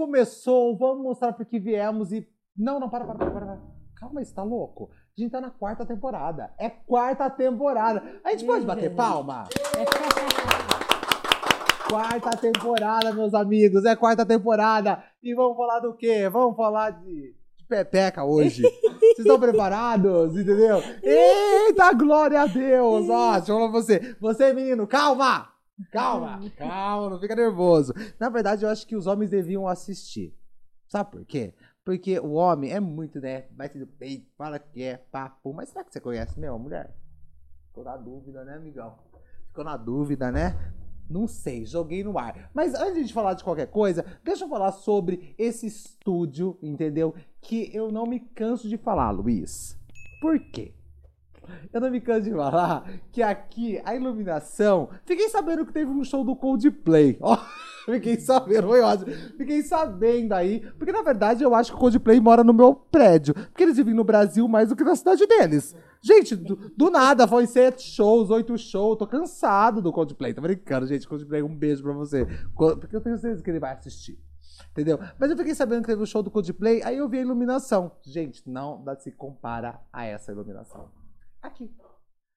começou. Vamos mostrar por que viemos e. Não, não, para, para, para, para. Calma aí, você tá louco? A gente tá na quarta temporada. É quarta temporada. A gente pode bater palma? quarta temporada, meus amigos. É quarta temporada. E vamos falar do quê? Vamos falar de, de pepeca hoje. Vocês estão preparados? Entendeu? Eita, glória a Deus! Ó, deixa eu falar pra você. Você, menino, calma! Calma, calma, não fica nervoso. Na verdade, eu acho que os homens deviam assistir. Sabe por quê? Porque o homem é muito, né? Vai do peito, fala que é papo. Mas será que você conhece mesmo a mulher? Ficou na dúvida, né, amigão? Ficou na dúvida, né? Não sei, joguei no ar. Mas antes de falar de qualquer coisa, deixa eu falar sobre esse estúdio, entendeu? Que eu não me canso de falar, Luiz. Por quê? Eu não me canso de falar que aqui a iluminação. Fiquei sabendo que teve um show do Coldplay. Ó, fiquei sabendo, foi ótimo. Fiquei sabendo aí. Porque na verdade eu acho que o Coldplay mora no meu prédio. Porque eles vivem no Brasil mais do que na cidade deles. Gente, do, do nada, foi sete shows, oito shows. Tô cansado do Coldplay. Tô brincando, gente. Coldplay, um beijo pra você. Porque eu tenho certeza que ele vai assistir. Entendeu? Mas eu fiquei sabendo que teve o um show do Coldplay, aí eu vi a iluminação. Gente, não se compara a essa iluminação. Aqui.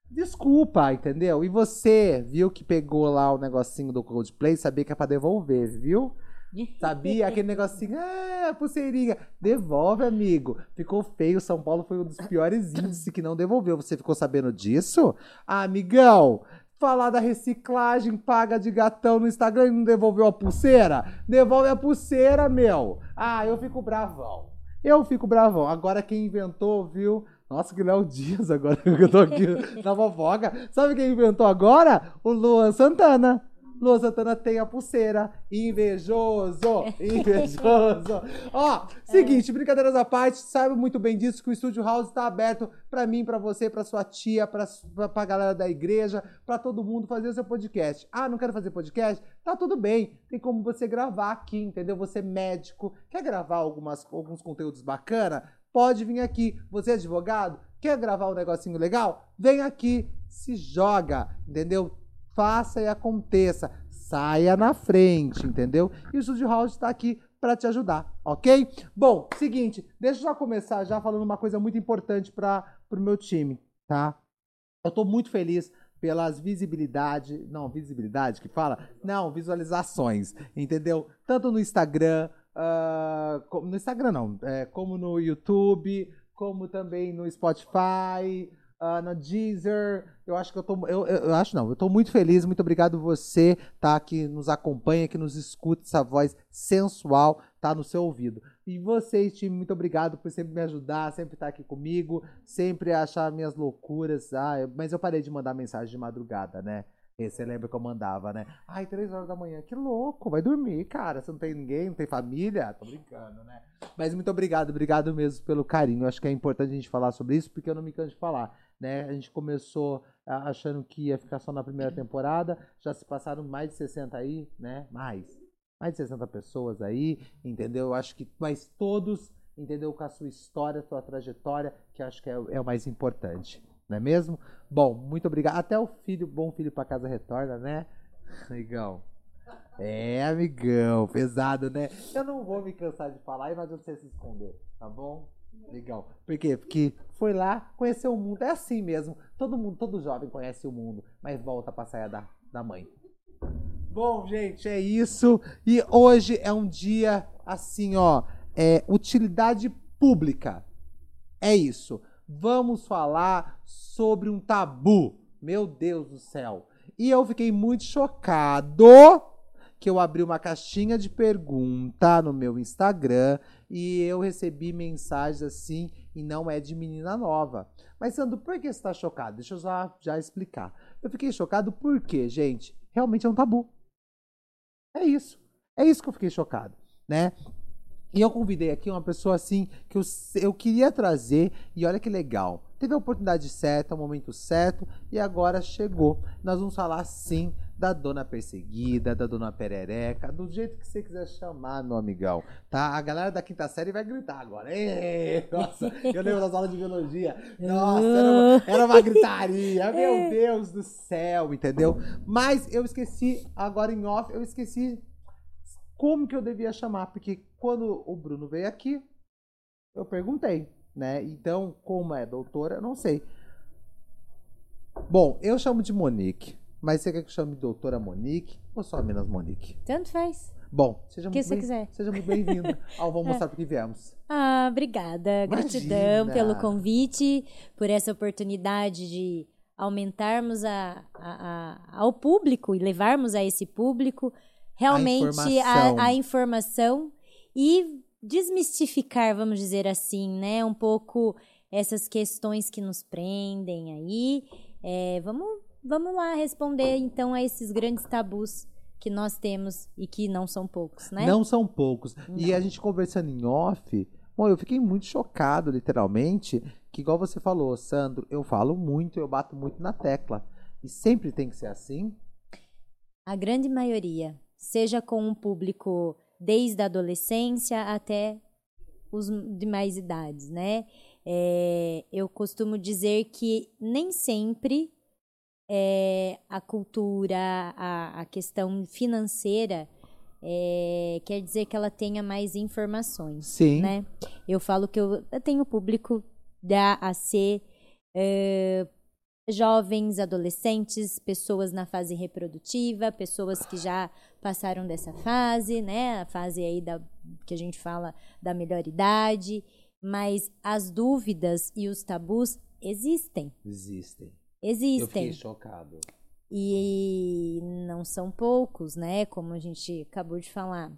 Desculpa, entendeu? E você viu que pegou lá o negocinho do Coldplay, sabia que é pra devolver, viu? Sabia? Aquele negocinho, ah, pulseirinha. Devolve, amigo. Ficou feio. São Paulo foi um dos piores índices que não devolveu. Você ficou sabendo disso? Ah, amigão, falar da reciclagem paga de gatão no Instagram e não devolveu a pulseira? Devolve a pulseira, meu. Ah, eu fico bravão. Eu fico bravão. Agora quem inventou, viu? Nossa, que Léo Dias agora que eu tô aqui na fofoca. Sabe quem inventou agora? O Luan Santana. Luan Santana tem a pulseira. Invejoso! Invejoso! Ó, seguinte, brincadeiras à parte, saiba muito bem disso que o Estúdio House está aberto para mim, para você, para sua tia, para a galera da igreja, para todo mundo fazer o seu podcast. Ah, não quero fazer podcast? Tá tudo bem. Tem como você gravar aqui, entendeu? Você é médico, quer gravar algumas, alguns conteúdos bacana? Pode vir aqui. Você é advogado? Quer gravar um negocinho legal? Vem aqui, se joga, entendeu? Faça e aconteça. Saia na frente, entendeu? E o Studio House está aqui para te ajudar, ok? Bom, seguinte, deixa eu já começar já falando uma coisa muito importante para o meu time, tá? Eu estou muito feliz pelas visibilidade, não, visibilidade que fala? Não, visualizações, entendeu? Tanto no Instagram, uh, no Instagram não, é, como no YouTube, como também no Spotify, uh, na Deezer. Eu acho que eu tô. Eu, eu, eu, acho não, eu tô muito feliz. Muito obrigado você, tá? Que nos acompanha, que nos escuta, essa voz sensual tá no seu ouvido. E vocês, time, muito obrigado por sempre me ajudar, sempre estar tá aqui comigo, sempre achar minhas loucuras. Ah, eu, mas eu parei de mandar mensagem de madrugada, né? Você lembra que eu mandava, né? Ai, três horas da manhã, que louco, vai dormir, cara. Você não tem ninguém, não tem família? Tô brincando, né? Mas muito obrigado, obrigado mesmo pelo carinho. Eu acho que é importante a gente falar sobre isso, porque eu não me canso de falar, né? A gente começou ah, achando que ia ficar só na primeira temporada, já se passaram mais de 60 aí, né? Mais. Mais de 60 pessoas aí, entendeu? Eu acho que, mas todos, entendeu? Com a sua história, sua trajetória, que acho que é, é o mais importante não é mesmo? Bom, muito obrigado. Até o filho, bom filho para casa retorna, né? Amigão. É, amigão, pesado, né? Eu não vou me cansar de falar e não adianta você se esconder, tá bom? Legal. Por quê? Porque foi lá, conheceu o mundo. É assim mesmo. Todo mundo, todo jovem conhece o mundo, mas volta pra saia da, da mãe. Bom, gente, é isso. E hoje é um dia assim, ó. É utilidade pública. É isso vamos falar sobre um tabu. Meu Deus do céu. E eu fiquei muito chocado que eu abri uma caixinha de pergunta no meu Instagram e eu recebi mensagens assim e não é de menina nova. Mas Sandro, por que você está chocado? Deixa eu já, já explicar. Eu fiquei chocado porque, gente, realmente é um tabu. É isso. É isso que eu fiquei chocado, né? E eu convidei aqui uma pessoa assim que eu, eu queria trazer, e olha que legal. Teve a oportunidade certa, o momento certo, e agora chegou. Nós vamos falar sim da dona perseguida, da dona perereca, do jeito que você quiser chamar, meu amigão. Tá? A galera da quinta série vai gritar agora. Ei, nossa, eu lembro das aulas de biologia. Nossa, era uma, era uma gritaria. Meu Deus do céu, entendeu? Mas eu esqueci, agora em off, eu esqueci como que eu devia chamar, porque quando o Bruno veio aqui, eu perguntei, né? Então, como é doutora, eu não sei. Bom, eu chamo de Monique, mas você quer que eu chame de doutora Monique ou só Minas Monique? Tanto faz. Bom, seja que muito bem, quiser. Seja muito bem-vinda ao Vamos Mostrar Porque Viemos. Ah, obrigada. Gratidão Imagina. pelo convite, por essa oportunidade de aumentarmos a, a- a- ao público e levarmos a esse público realmente informação. a, a informação e desmistificar, vamos dizer assim, né? Um pouco essas questões que nos prendem aí. É, vamos, vamos lá responder então a esses grandes tabus que nós temos e que não são poucos, né? Não são poucos. E a gente conversando em off, bom, eu fiquei muito chocado, literalmente, que igual você falou, Sandro, eu falo muito, eu bato muito na tecla. E sempre tem que ser assim? A grande maioria, seja com um público desde a adolescência até os de mais idades, né? É, eu costumo dizer que nem sempre é, a cultura, a, a questão financeira é, quer dizer que ela tenha mais informações Sim. né? Eu falo que eu, eu tenho público da a ser eh, jovens, adolescentes, pessoas na fase reprodutiva, pessoas que já passaram dessa fase, né? A fase aí da que a gente fala da melhor idade, mas as dúvidas e os tabus existem, Existem. Eu fiquei existem. chocado. E não são poucos, né? Como a gente acabou de falar.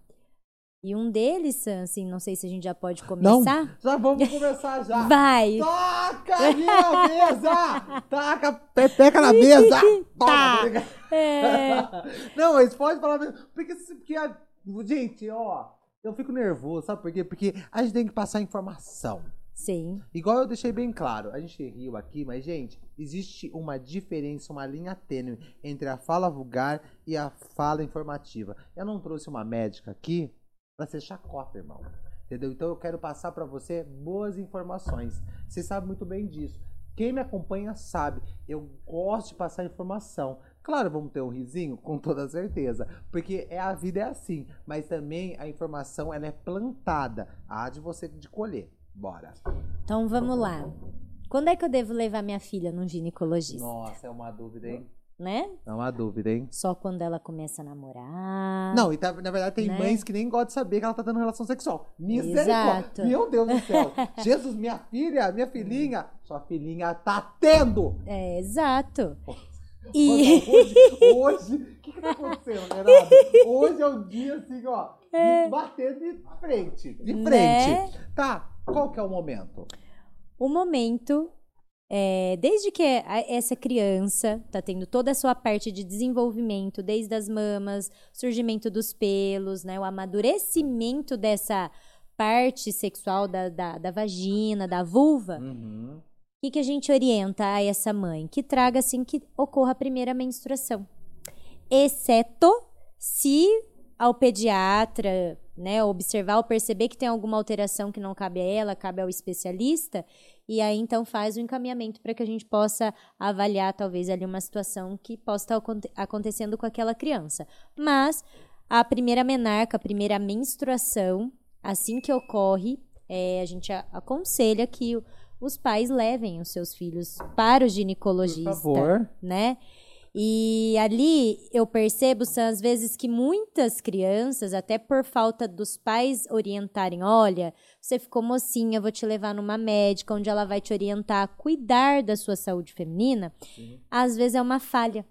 E um deles, assim, não sei se a gente já pode Não, começar. já vamos começar já. Vai! Taca ali na mesa! Taca pepeca na mesa! Toma, Tá. É, Não, mas pode falar mesmo. Porque, porque a- gente, ó, eu fico nervoso, sabe por quê? Porque a gente tem que passar informação. sim, Igual eu deixei bem claro, a gente riu aqui, mas, gente, existe uma diferença, uma linha tênue entre a fala vulgar e a fala informativa. Eu não trouxe uma médica aqui pra ser chacota, irmão. Entendeu? Então eu quero passar pra você boas informações. Você sabe muito bem disso. Quem me acompanha sabe, eu gosto de passar informação. Claro, vamos ter um risinho, com toda certeza, porque é a vida é assim, mas também a informação ela é plantada, há de você de colher. Bora. então vamos lá. Quando é que eu devo levar minha filha num ginecologista? Nossa, é uma dúvida, hein? Né? É uma dúvida, hein? Só quando ela começa a namorar. Não, e tá- na verdade tem Né? mães que nem gostam de saber que ela tá tendo relação sexual. Misericórdia. Exato. Meu Deus do céu. Jesus, minha filha, minha filhinha. Sua filhinha tá tendo. É, exato. E Hoje, hoje, o que que tá acontecendo, Renato? Hoje é o dia assim, ó, de bater de frente, de frente. Né? Tá, qual que é o momento? o momento, é, desde que a- essa criança tá tendo toda a sua parte de desenvolvimento, desde as mamas, surgimento dos pelos, né, o amadurecimento dessa parte sexual da, da, da vagina, da vulva, Uhum. o que, que a gente orienta a essa mãe? Que traga assim que ocorra a primeira menstruação. Exceto se ao pediatra, né, observar ou perceber que tem alguma alteração que não cabe a ela, cabe ao especialista, e aí então faz o encaminhamento para que a gente possa avaliar talvez ali uma situação que possa estar aconte- acontecendo com aquela criança. Mas a primeira menarca, a primeira menstruação, assim que ocorre, é, a gente aconselha que os pais levem os seus filhos para o Por ginecologista favor. né? E ali eu percebo, Sam, às vezes, que muitas crianças, até por falta dos pais orientarem, olha, você ficou mocinha, vou te levar numa médica, onde ela vai te orientar a cuidar da sua saúde feminina, Sim. às vezes é uma falha.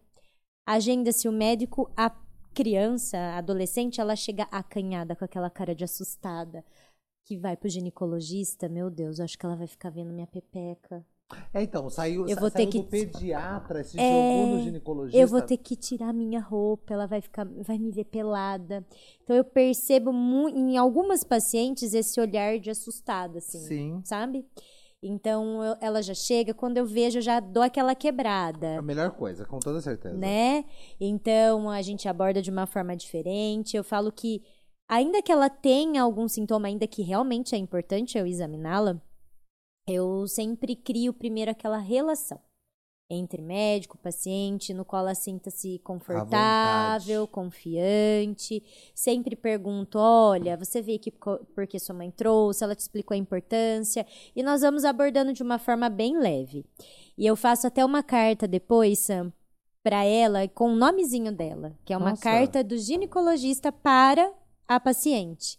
Agenda-se o médico, a criança, a adolescente, ela chega acanhada, com aquela cara de assustada, que vai pro ginecologista, meu Deus, acho que ela vai ficar vendo minha pepeca. É, então, saiu, Eu vou saiu ter do que- pediatra, se É, jogou no ginecologista. Eu vou ter que tirar minha roupa, ela vai ficar, vai me ver pelada. Então eu percebo em algumas pacientes esse olhar de assustada, assim, Sim. sabe? Então eu- ela já chega, quando eu vejo, eu já dou aquela É quebrada. a melhor coisa, com toda certeza. Né? Então a gente aborda de uma forma diferente. Eu falo que, ainda que ela tenha algum sintoma, ainda que realmente é importante eu examiná-la, eu sempre crio primeiro aquela relação. entre médico, paciente, no qual ela sinta-se confortável, confiante. Sempre pergunto: olha, você veio aqui porque sua mãe trouxe, ela te explicou a importância. E nós vamos abordando de uma forma bem leve. E eu faço até uma carta depois, Sam, para ela, com o nomezinho dela, que é uma Nossa. carta do ginecologista para a paciente.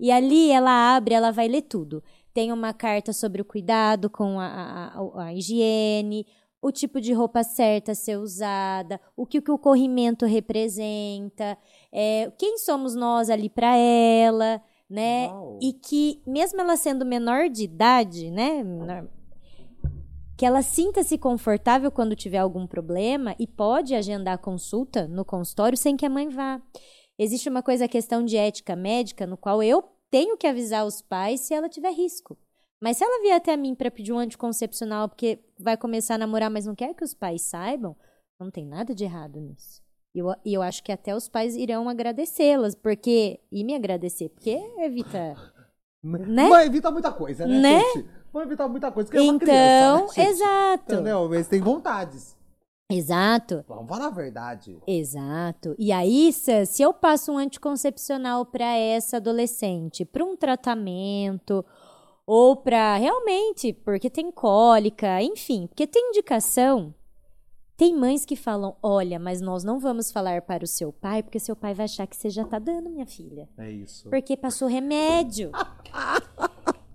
E ali ela abre, ela vai ler tudo. Tem uma carta sobre o cuidado com a, a, a, a higiene, o tipo de roupa certa a ser usada, o que, o, que o corrimento representa, é, quem somos nós ali para ela, né? Uau. E que, mesmo ela sendo menor de idade, né? menor- que ela sinta-se confortável quando tiver algum problema e pode agendar consulta no consultório sem que a mãe vá. Existe uma coisa, a questão de ética médica, no qual eu tenho que avisar os pais se ela tiver risco. Mas se ela vier até mim para pedir um anticoncepcional porque vai começar a namorar, mas não quer que os pais saibam, não tem nada de errado nisso. E eu, eu acho que até os pais irão agradecê-las, porque. E me agradecer, porque evita. Né? Mãe evita muita coisa, né, Né? gente? Mãe evita muita coisa, porque é uma Então, criança, né, gente? exato. Entendeu? Mas tem vontades. Exato. Vamos falar a verdade. Exato. E aí, Sam, se eu passo um anticoncepcional para essa adolescente, para um tratamento, ou para realmente, porque tem cólica, enfim, porque tem indicação. Tem mães que falam: olha, mas nós não vamos falar para o seu pai, porque seu pai vai achar que você já tá dando, minha filha. É isso. Porque passou remédio.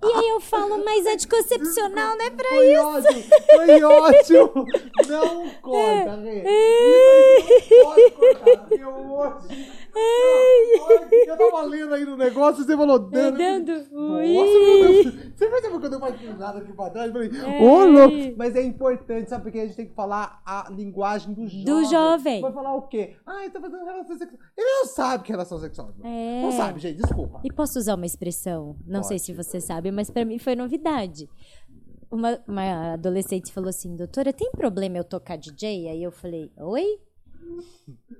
e aí eu falo, mas anticoncepcional não é pra Foi ótimo, foi ótimo. Não corta, Rê. Isso aí não pode cortar, eu hoje... Não, Eu tava lendo aí no negócio e você falou... Dando... dando. Nossa, Ui. meu Deus. Você percebeu que eu dei uma inclinada aqui pra trás? Eu falei, ô, louco. Mas é importante, sabe? Porque a gente tem que falar a linguagem do jovem. jovem. Vai falar o quê? Ah, ele tá fazendo relação sexual. Ele não sabe que é relação sexual. É. Não sabe, gente. Desculpa. E posso usar uma expressão? Não sei Pode. se você sabe, mas pra mim foi novidade. Uma, uma adolescente falou assim, doutora, tem problema eu tocar DJ? Aí eu falei, oi?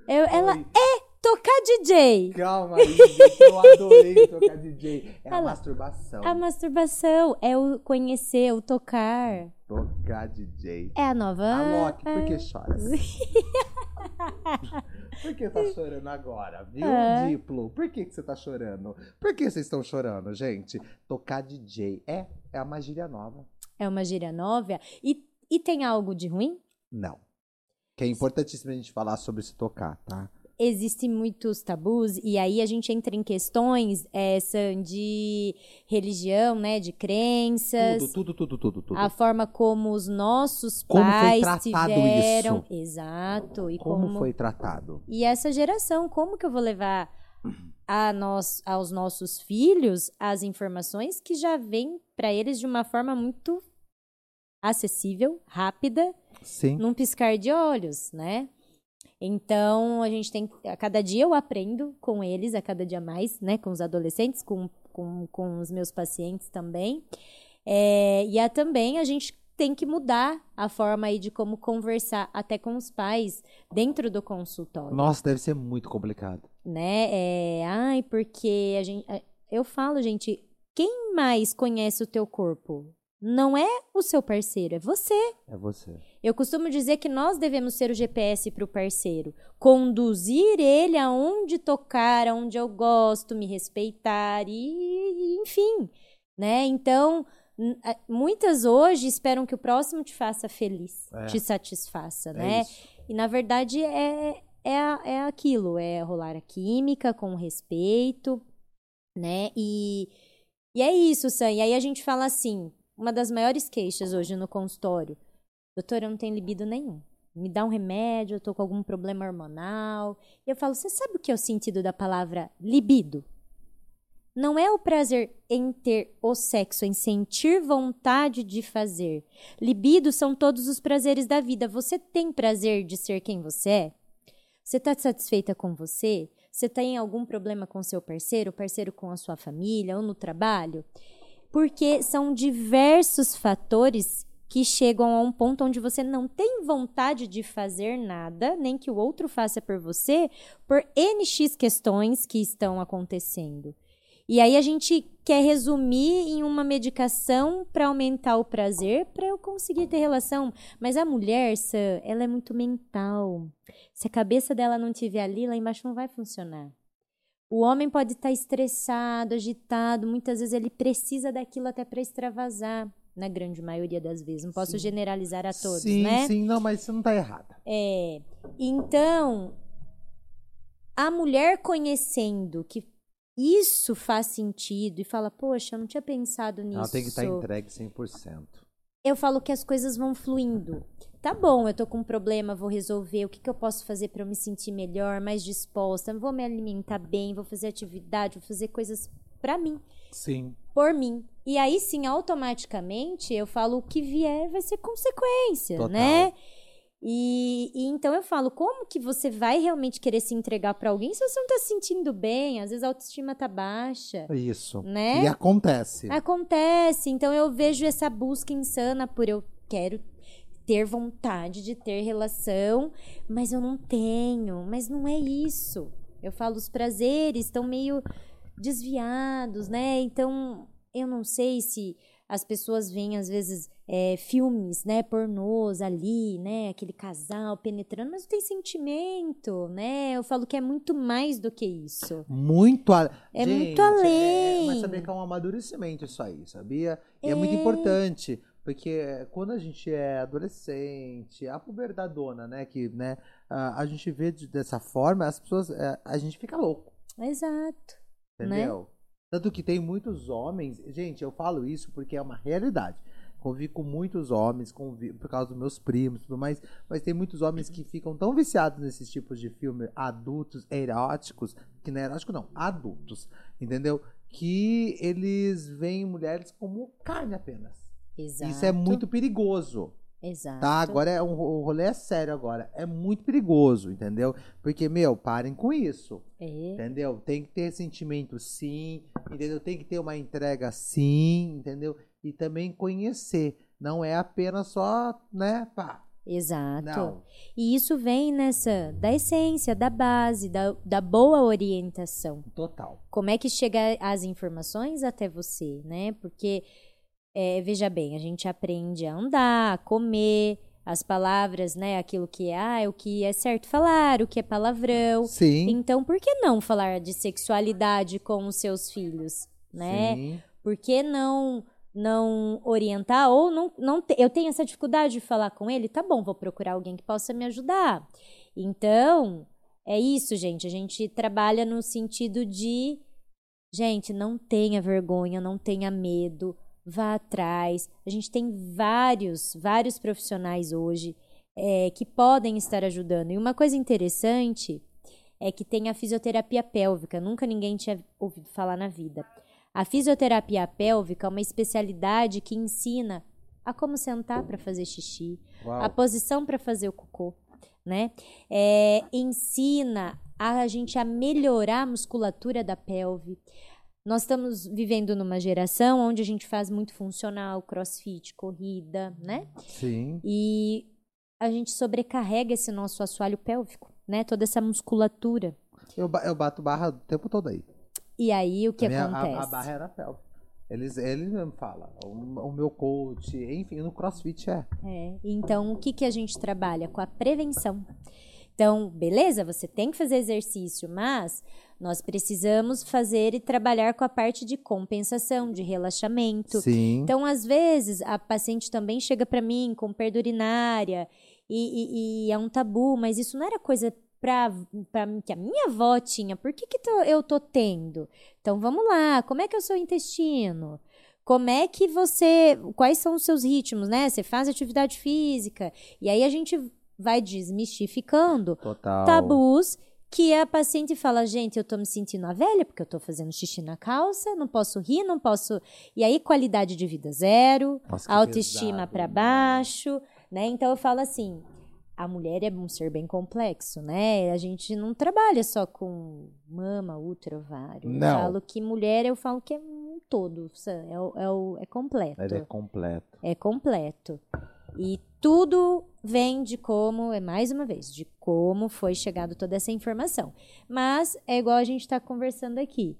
Eu- ela Oi. é tocar DJ. Calma aí. Eu adorei tocar DJ. É a masturbação. A masturbação é o conhecer, o tocar. Tocar DJ. É a nova. Alok, por que chora? Por que tá chorando agora, viu, É. Diplo? Por que, que você tá chorando? Por que vocês estão chorando, gente? Tocar DJ é, é uma gíria nova. É uma gíria nova. E, e tem algo de ruim? Não. Que é importantíssimo a gente falar sobre se tocar, tá? Existem muitos tabus, e aí a gente entra em questões essa de religião, né? De crenças. Tudo, tudo, tudo, tudo, tudo. a forma como os nossos Como foi pais tratado tiveram. isso? Exato. E Como, como, foi tratado? E essa geração, como que eu vou levar a nós, aos nossos filhos as informações que já vêm para eles de uma forma muito acessível, rápida, Sim. num piscar de olhos, né? Então, a gente tem. A cada dia eu aprendo com eles, a cada dia mais, né? Com os adolescentes, com, com, com os meus pacientes também. É, e a, também a gente tem que mudar a forma aí de como conversar até com os pais dentro do consultório Nossa, deve ser muito complicado. né? É, ai, porque a gente, eu falo, gente, quem mais conhece o teu corpo? Não é o seu parceiro, é você. É você. Eu costumo dizer que nós devemos ser o GPS para o parceiro, conduzir ele aonde tocar, aonde eu gosto, me respeitar e, e, enfim, né? Então, muitas hoje esperam que o próximo te faça feliz, É. te satisfaça, É né? isso. E na verdade é, é, é aquilo, é rolar a química com respeito, né? E, e é isso, Sam. E aí a gente fala assim, uma das maiores queixas hoje no consultório, doutora, eu não tenho libido nenhum. Me dá um remédio, eu tô com algum problema hormonal. E eu falo, você sabe o que é o sentido da palavra libido? Não é o prazer em ter o sexo, em sentir vontade de fazer. Libido são todos os prazeres da vida. Você tem prazer de ser quem você é? Você está satisfeita com você? Você tem algum problema com seu parceiro, parceiro com a sua família ou no trabalho? Porque são diversos fatores que chegam a um ponto onde você não tem vontade de fazer nada, nem que o outro faça por você, por NX questões que estão acontecendo. E aí a gente quer resumir em uma medicação para aumentar o prazer, para eu conseguir ter relação. Mas a mulher, Sam, ela é muito mental. Se a cabeça dela não estiver ali, lá embaixo não vai funcionar. O homem pode estar estressado, agitado, muitas vezes ele precisa daquilo até para extravasar, na grande maioria das vezes. Não posso Sim. generalizar a todos, sim, né? sim, não, mas você não tá errada. É, então, a mulher conhecendo que isso faz sentido e fala, poxa, eu não tinha pensado nisso. Ela tem que estar entregue 100%. Eu falo que as coisas vão fluindo. Tá bom, eu tô com um problema, vou resolver. O que, que eu posso fazer para eu me sentir melhor, mais disposta? Vou me alimentar bem, vou fazer atividade, vou fazer coisas para mim, Sim. por mim. E aí sim, automaticamente, eu falo o que vier vai ser consequência, Total. né? E, e então eu falo, como que você vai realmente querer se entregar para alguém se você não tá se sentindo bem? Às vezes a autoestima tá baixa, Isso. né? E acontece. Acontece. Então eu vejo essa busca insana por eu quero ter vontade de ter relação, mas eu não tenho. Mas não é isso. Eu falo, os prazeres estão meio desviados, né? Então eu não sei se as pessoas veem às vezes é, filmes, né, pornôs ali, né, aquele casal penetrando, mas não tem sentimento, né? Eu falo que é muito mais do que isso. Muito a... É Gente, muito é- além. mas sabia que é um amadurecimento isso aí, sabia? E é, muito É. importante, porque quando a gente é adolescente, a puberdadona, né, que né, a, a gente vê de- dessa forma, as pessoas, é, a gente fica louco, Exato. Né? entendeu? Tanto que tem muitos homens, gente, eu falo isso porque é uma realidade. Convivi com muitos homens, por causa dos meus primos e tudo mais, mas tem muitos homens que ficam tão viciados nesses tipos de filme adultos, eróticos, que não é erótico não, adultos, entendeu? Que eles veem mulheres como carne apenas. Exato. Isso é muito perigoso, Exato. tá? Agora é um, o rolê é sério agora, é muito perigoso, entendeu? Porque, meu, parem com isso. É. Entendeu? Tem que ter sentimento sim, entendeu? Tem que ter uma entrega sim, entendeu? E também conhecer. Não é apenas só, né, pá. Exato. Não. E isso vem nessa da essência, da base, da, da boa orientação. Total. Como é que chega as informações até você, né? Porque, é, veja bem, a gente aprende a andar, a comer, as palavras, né? Aquilo que é, ah, o que é certo falar, o que é palavrão. Sim. Então, por que não falar de sexualidade com os seus filhos, né? Sim. Por que não não orientar ou não, não te- eu tenho essa dificuldade de falar com ele, tá bom, vou procurar alguém que possa me ajudar. Então, é isso, gente, a gente trabalha no sentido de gente, não tenha vergonha, não tenha medo, vá atrás. A gente tem vários, vários profissionais hoje é, que podem estar ajudando. E uma coisa interessante é que tem a fisioterapia pélvica. Nunca ninguém tinha ouvido falar na vida. A fisioterapia pélvica é uma especialidade que ensina a como sentar para fazer xixi, Uau. a posição para fazer o cocô, né? É, ensina a gente a melhorar a musculatura da pelve. Nós estamos vivendo numa geração onde a gente faz muito funcional, crossfit, corrida, né? Sim. E a gente sobrecarrega esse nosso assoalho pélvico, né? Toda essa musculatura. Eu, eu bato barra o tempo todo aí. E aí o que A minha- a- acontece? A, barra era pelve. Eles, eles mesmo falam. O, o meu coach, enfim, no crossfit é. É, então, o que, que a gente trabalha? Com a prevenção. Então, beleza, você tem que fazer exercício, mas nós precisamos fazer e trabalhar com a parte de compensação, de relaxamento. Sim. Então, às vezes, a paciente também chega para mim com perda urinária e, e- e é um tabu, mas isso não era coisa pra, pra mim, que a minha avó tinha. Por que, que tô- eu tô tendo? Então, vamos lá. Como é que é o seu intestino? Como é que você. Quais são os seus ritmos, né? Você faz atividade física. E aí a gente vai desmistificando Total. tabus que a paciente fala, gente, eu tô me sentindo a velha porque eu tô fazendo xixi na calça, não posso rir, não posso. E aí, qualidade de vida zero, Nossa, autoestima para né? baixo, né? Então eu falo assim, a mulher é um ser bem complexo, né? A gente não trabalha só com mama, útero, ovário. Eu Não. falo que mulher, eu falo que é um todo, é, é, o- é completo. É completo. É completo. E tudo vem de como, é mais uma vez, de como foi chegado toda essa informação. Mas é igual a gente está conversando aqui.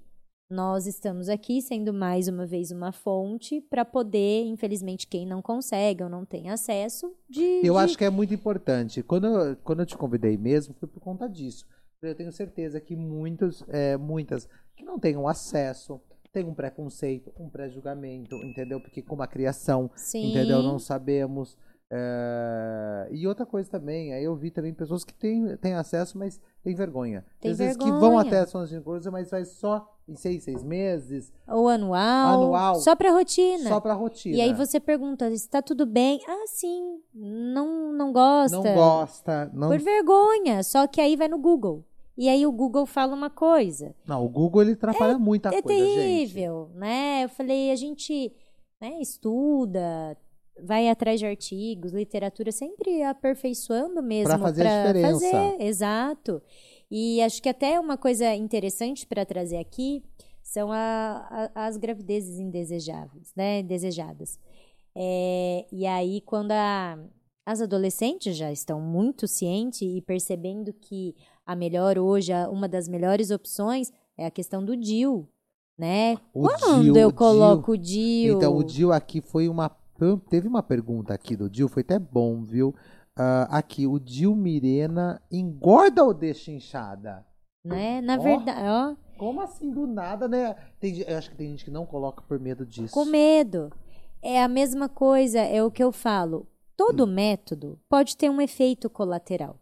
Nós estamos aqui sendo mais uma vez uma fonte para poder, infelizmente, quem não consegue ou não tem acesso, de. Eu de- acho que é muito importante. Quando eu, quando eu te convidei mesmo, foi por conta disso. Eu tenho certeza que muitos, é, muitas que não tenham acesso, têm um preconceito, um pré-julgamento, entendeu? Porque como a criação, Sim. entendeu? Não sabemos. é, E outra coisa também, aí eu vi também pessoas que têm, têm acesso, mas têm vergonha. Tem Às vezes que vão até ações de coisa, mas vai só em seis, seis meses, Ou anual. Anual. Só para rotina. só pra rotina. E aí você pergunta, está tudo bem? Ah, sim. Não, não gosta. não gosta, não Por vergonha. Só que aí vai no Google. E aí o Google fala uma coisa. Não, o Google ele atrapalha muita é coisa, gente. terrível, né? Eu falei, a gente né, estuda, vai atrás de artigos, literatura, sempre aperfeiçoando mesmo. Pra fazer a pra diferença. fazer, exato. E acho que até uma coisa interessante para trazer aqui são a- a- as gravidezes indesejáveis, né? Indesejadas. É, e aí, quando a- as adolescentes já estão muito cientes e percebendo que a melhor hoje, a- uma das melhores opções é a questão do DIU, né? O Quando Dil- eu coloco o Dil-. Então, o Dil aqui foi uma. Teve uma pergunta aqui do Dil, foi até bom, viu? Ah, aqui, o Dil Mirena engorda ou deixa inchada? né? Na Ó. verdade, ó, Como assim do nada, né? Tem, eu acho que tem gente que não coloca por medo disso. com medo. É a mesma coisa, é o que eu falo. Todo método pode ter um efeito colateral.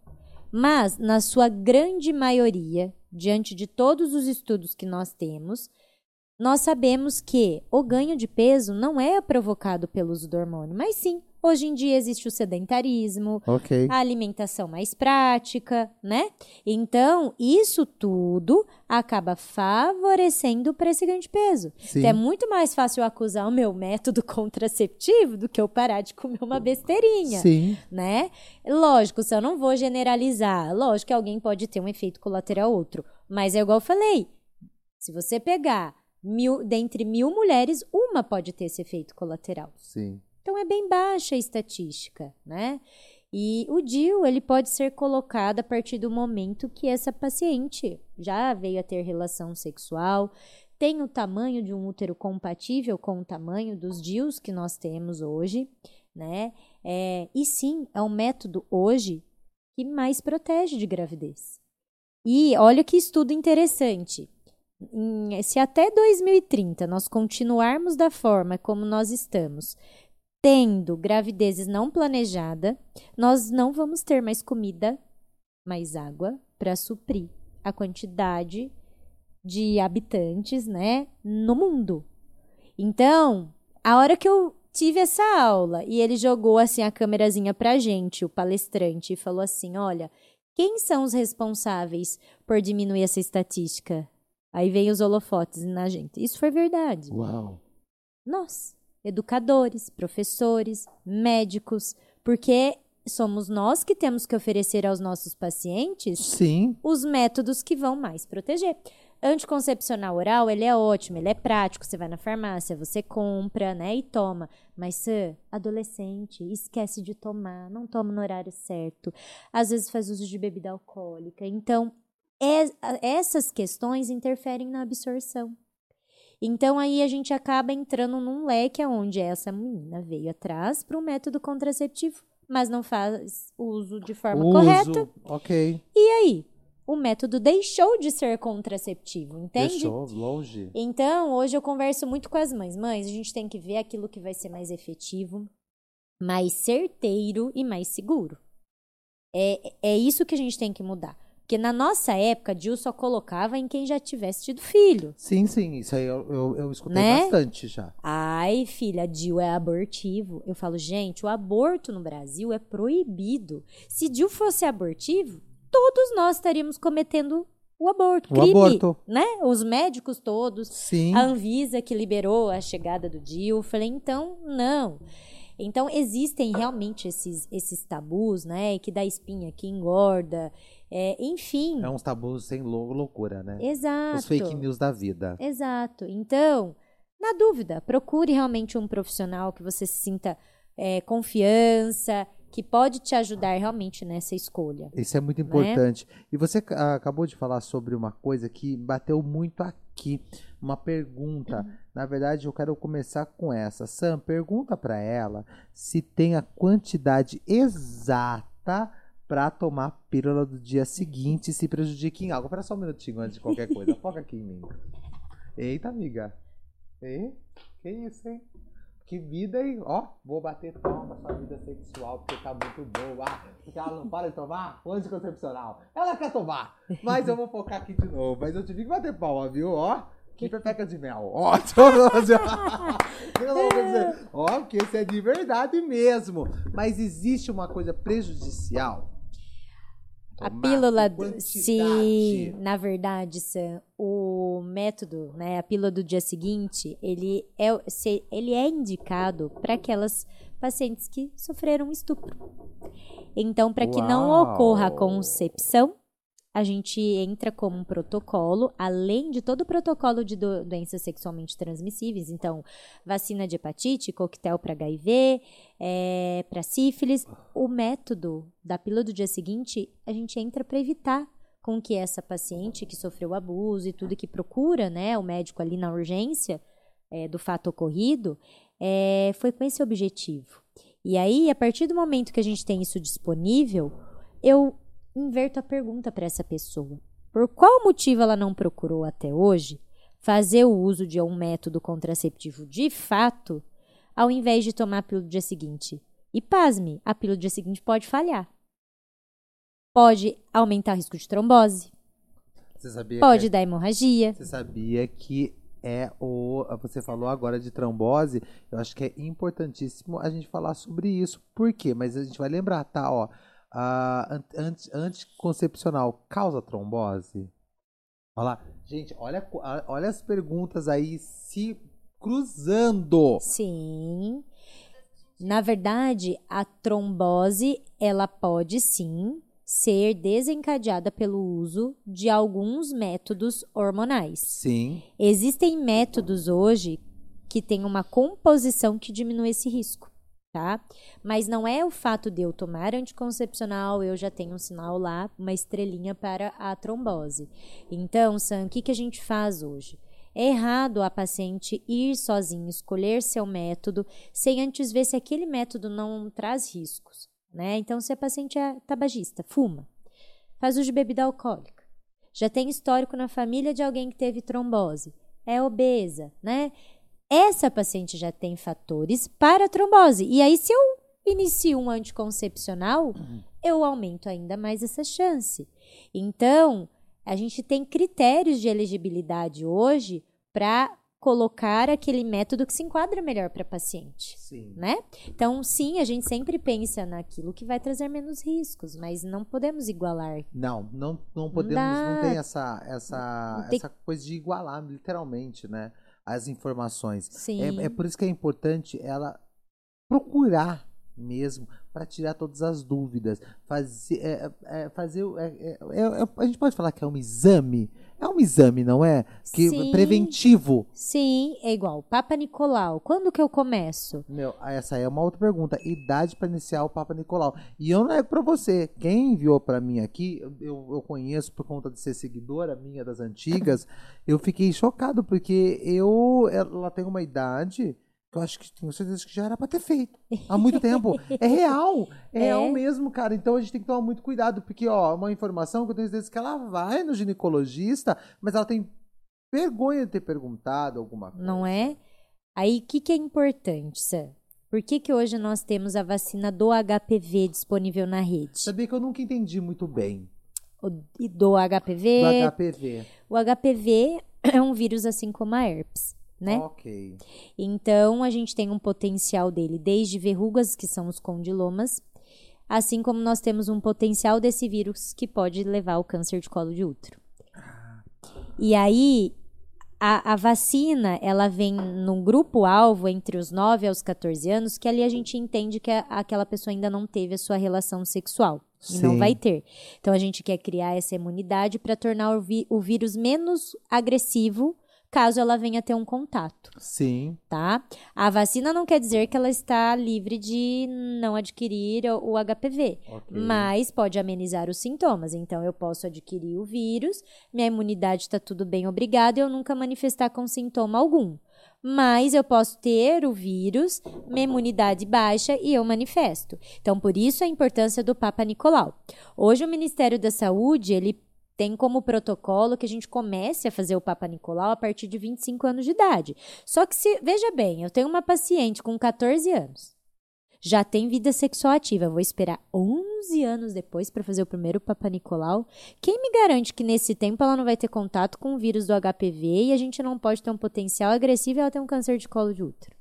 Mas, na sua grande maioria, diante de todos os estudos que nós temos, nós sabemos que o ganho de peso não é provocado pelo uso do hormônio, mas sim, hoje em dia existe o sedentarismo, Ok. a alimentação mais prática, né? Então, isso tudo acaba favorecendo para esse ganho de peso. Sim. Então, é muito mais fácil acusar o meu método contraceptivo do que eu parar de comer uma besteirinha, Sim. né? Lógico, se eu não vou generalizar, lógico que alguém pode ter um efeito colateral outro, mas é igual eu falei, se você pegar mil, dentre mil mulheres, uma pode ter esse efeito colateral. Sim. Então é bem baixa a estatística, né? E o DIU, ele pode ser colocado a partir do momento que essa paciente já veio a ter relação sexual, tem o tamanho de um útero compatível com o tamanho dos DIUs que nós temos hoje, né? É, e sim, é um método hoje que mais protege de gravidez. E olha que estudo interessante. Se até 2030 nós continuarmos da forma como nós estamos, tendo gravidezes não planejada, nós não vamos ter mais comida, mais água para suprir a quantidade de habitantes, né, no mundo. Então, a hora que eu tive essa aula e ele jogou assim a câmerazinha pra gente, o palestrante, e falou assim: "Olha, quem são os responsáveis por diminuir essa estatística?" Aí veio os holofotes na gente. Isso foi verdade Uau. nós, educadores, professores, médicos, porque somos nós que temos que oferecer aos nossos pacientes Sim. os métodos que vão mais proteger. Anticoncepcional oral, ele é ótimo, ele é prático, você vai na farmácia, você compra, né, e toma. Mas, Sam, adolescente, esquece de tomar, não toma no horário certo. Às vezes faz uso de bebida alcoólica. Então, é- essas questões interferem na absorção. Então aí a gente acaba entrando num leque onde essa menina veio atrás para o método contraceptivo, mas não faz uso de forma Uso. correta. Ok. E aí, o método deixou de ser contraceptivo, entende? Deixou longe. Então, hoje eu converso muito com as mães. Mães, a gente tem que ver aquilo que vai ser mais efetivo, mais certeiro e mais seguro. É, é isso que a gente tem que mudar. Porque na nossa época, Dil só colocava em quem já tivesse tido filho. Sim, sim. Isso aí eu, eu, eu escutei Né? bastante já. Ai, filha, Dil é abortivo. Eu falo, gente, o aborto no Brasil é proibido. Se Dil fosse abortivo, todos nós estaríamos cometendo o aborto. O crime, aborto. né? Os médicos todos, Sim. a Anvisa que liberou a chegada do Dil. Eu falei, então, não. Então, existem realmente esses, esses tabus, né? Que dá espinha, que engorda. É, enfim. É uns tabus sem lou- loucura, né? Exato. Os fake news da vida. Exato. Então, na dúvida, procure realmente um profissional que você se sinta é, confiança, que pode te ajudar realmente nessa escolha. Isso é Né? muito importante. E você ah, acabou de falar sobre uma coisa que bateu muito aqui aqui uma pergunta. Na verdade, eu quero começar com essa. Sam, pergunta para ela se tem a quantidade exata para tomar a pílula do dia seguinte se prejudica em algo. Espera só um minutinho antes de qualquer coisa. Foca aqui em mim. Eita, amiga. E? Que isso, hein? Que vida, hein? Ó, vou bater palma sua vida sexual porque tá muito boa. Porque ela não para de tomar anticoncepcional. Ela quer tomar, mas eu vou focar aqui de novo. Mas eu tive que bater palma, viu? Ó, que pepeca de mel. Ó, ó, porque esse é de verdade mesmo. Mas existe uma coisa prejudicial a pílula, se na verdade, Sam, o método, né, a pílula do dia seguinte, ele é, se, ele é indicado para aquelas pacientes que sofreram estupro. Então, para que não ocorra a concepção, a gente entra como um protocolo, além de todo o protocolo de do, doenças sexualmente transmissíveis, então, vacina de hepatite, coquetel para HIV, é, para sífilis. O método da pílula do dia seguinte, a gente entra para evitar com que essa paciente que sofreu abuso e tudo que procura, né, o médico ali na urgência é, do fato ocorrido, é, foi com esse objetivo. E aí, a partir do momento que a gente tem isso disponível, eu inverto a pergunta para essa pessoa. Por qual motivo ela não procurou até hoje fazer o uso de um método contraceptivo de fato, ao invés de tomar a pílula do dia seguinte? E pasme, a pílula do dia seguinte pode falhar. Pode aumentar o risco de trombose. pode é dar hemorragia. Você sabia que é o. Você falou agora de trombose. Eu acho que é importantíssimo a gente falar sobre isso. Por quê? Mas a gente vai lembrar, tá? Ó, uh, anticoncepcional causa trombose? Olha lá. Gente, olha, olha as perguntas aí se cruzando. Sim. Na verdade, a trombose, ela pode sim ser desencadeada pelo uso de alguns métodos hormonais. Sim. Existem métodos hoje que têm uma composição que diminui esse risco tá? Mas não é o fato de eu tomar anticoncepcional, eu já tenho um sinal lá, uma estrelinha para a trombose. Então, Sam, o que, que a gente faz hoje? É errado a paciente ir sozinha, escolher seu método, sem antes ver se aquele método não traz riscos, né? Então, se a paciente é tabagista, fuma, faz uso de bebida alcoólica, já tem histórico na família de alguém que teve trombose, é obesa, né? Essa paciente já tem fatores para trombose. E aí, se eu inicio um anticoncepcional, eu aumento ainda mais essa chance. Então, a gente tem critérios de elegibilidade hoje para colocar aquele método que se enquadra melhor para a paciente, sim. né? Então, sim, a gente sempre pensa naquilo que vai trazer menos riscos, mas não podemos igualar. Não, não, não podemos, não, não tem essa essa tem... essa coisa de igualar, literalmente, né? As informações. É, é por isso que é importante ela procurar mesmo para tirar todas as dúvidas. Fazer, é, é, fazer é, é, é, a gente pode falar que é um exame. É um exame, não é? Que Sim. preventivo. Sim, é igual. Papa Nicolau. Quando que eu começo? Meu, essa é uma outra pergunta. Idade para iniciar o Papa Nicolau. E eu não é para você. Quem enviou para mim aqui, eu, eu conheço por conta de ser seguidora minha das antigas. eu fiquei chocado porque eu, ela tem uma idade eu acho que tenho certeza que já era para ter feito há muito tempo. É real, é, é, real mesmo, cara. Então a gente tem que tomar muito cuidado, porque, ó, uma informação que eu tenho certeza que ela vai no ginecologista, mas ela tem vergonha de ter perguntado alguma coisa. Não é? Aí, o que, que é importante, Sam? Por que, que hoje nós temos a vacina do HPV disponível na rede? Sabia que eu nunca entendi muito bem. O, do HPV? Do HPV. O HPV é um vírus assim como a herpes né? Ok. Então, a gente tem um potencial dele desde verrugas, que são os condilomas, assim como nós temos um potencial desse vírus que pode levar ao câncer de colo de útero. E aí, a, a, vacina, ela vem num grupo-alvo entre os 9 aos 14 anos, que ali a gente entende que a, aquela pessoa ainda não teve a sua relação sexual. Sim. E não vai ter. Então, a gente quer criar essa imunidade para tornar o, vi, o vírus menos agressivo caso ela venha ter um contato, Sim. tá? A vacina não quer dizer que ela está livre de não adquirir o HPV, Ok. mas pode amenizar os sintomas. Então, eu posso adquirir o vírus, minha imunidade está tudo bem, obrigado, e eu nunca manifestar com sintoma algum. Mas eu posso ter o vírus, minha imunidade baixa e eu manifesto. Então, por isso a importância do Papa Nicolau. Hoje, o Ministério da Saúde, ele tem como protocolo que a gente comece a fazer o Papa Nicolau a partir de 25 anos de idade. Só que, se, veja bem, eu tenho uma paciente com 14 anos já tem vida sexual ativa. Eu vou esperar 11 anos depois para fazer o primeiro Papa Nicolau. Quem me garante que nesse tempo ela não vai ter contato com o vírus do HPV e a gente não pode ter um potencial agressivo e ela ter um câncer de colo de útero?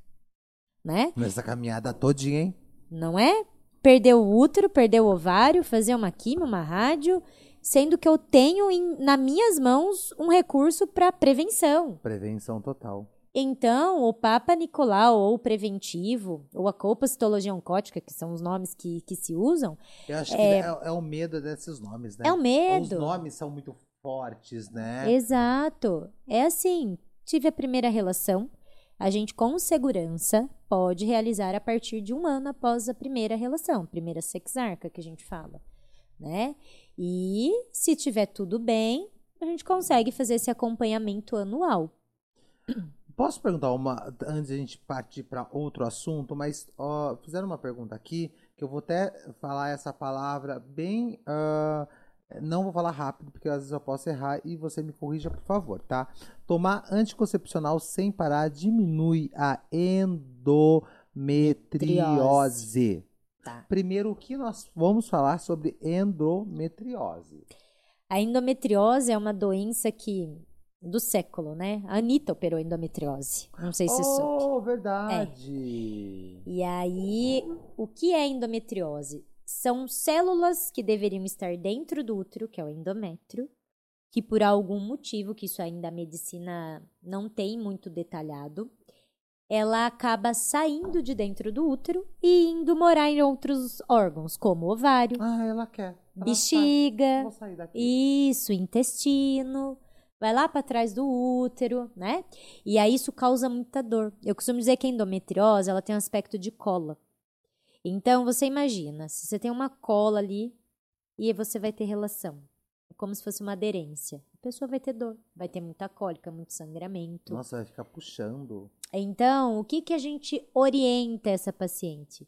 Né? Nessa caminhada todinha, hein? Não é? Perder o útero, perder o ovário, fazer uma quimio, uma rádio, sendo que eu tenho em, nas minhas mãos um recurso para prevenção. Prevenção total. Então, o Papa Nicolau, ou o preventivo, ou a colpacitologia oncótica, que são os nomes que, que se usam, Eu acho que é, é o medo desses nomes, né? é o medo. Os nomes são muito fortes, né? Exato. É assim, tive a primeira relação, a gente com segurança pode realizar a partir de um ano após a primeira relação, primeira sexarca que a gente fala, né? E se tiver tudo bem, a gente consegue fazer esse acompanhamento anual. Posso perguntar uma antes de a gente partir para outro assunto, mas ó, fizeram uma pergunta aqui que eu vou até falar essa palavra bem. ah, não vou falar rápido, porque às vezes eu posso errar e você me corrija, por favor, tá? Tomar anticoncepcional sem parar diminui a endometriose. Tá. Primeiro, o que nós vamos falar sobre endometriose? A endometriose é uma doença que do século, né? A Anitta operou endometriose. Não sei se soube. Oh, verdade! E aí, o que é endometriose? São células que deveriam estar dentro do útero, que é o endométrio, que por algum motivo, que isso ainda a medicina não tem muito detalhado, ela acaba saindo de dentro do útero e indo morar em outros órgãos, como ovário, Ah, ela quer. Ela sai. bexiga, Vou sair daqui. isso, intestino, vai lá para trás do útero, né? E aí isso causa muita dor. Eu costumo dizer que a endometriose, ela tem um aspecto de cola. Então, você imagina, se você tem uma cola ali e você vai ter relação, é como se fosse uma aderência. A pessoa vai ter dor, vai ter muita cólica, muito sangramento. Nossa, vai ficar puxando. Então, o que, que a gente orienta essa paciente?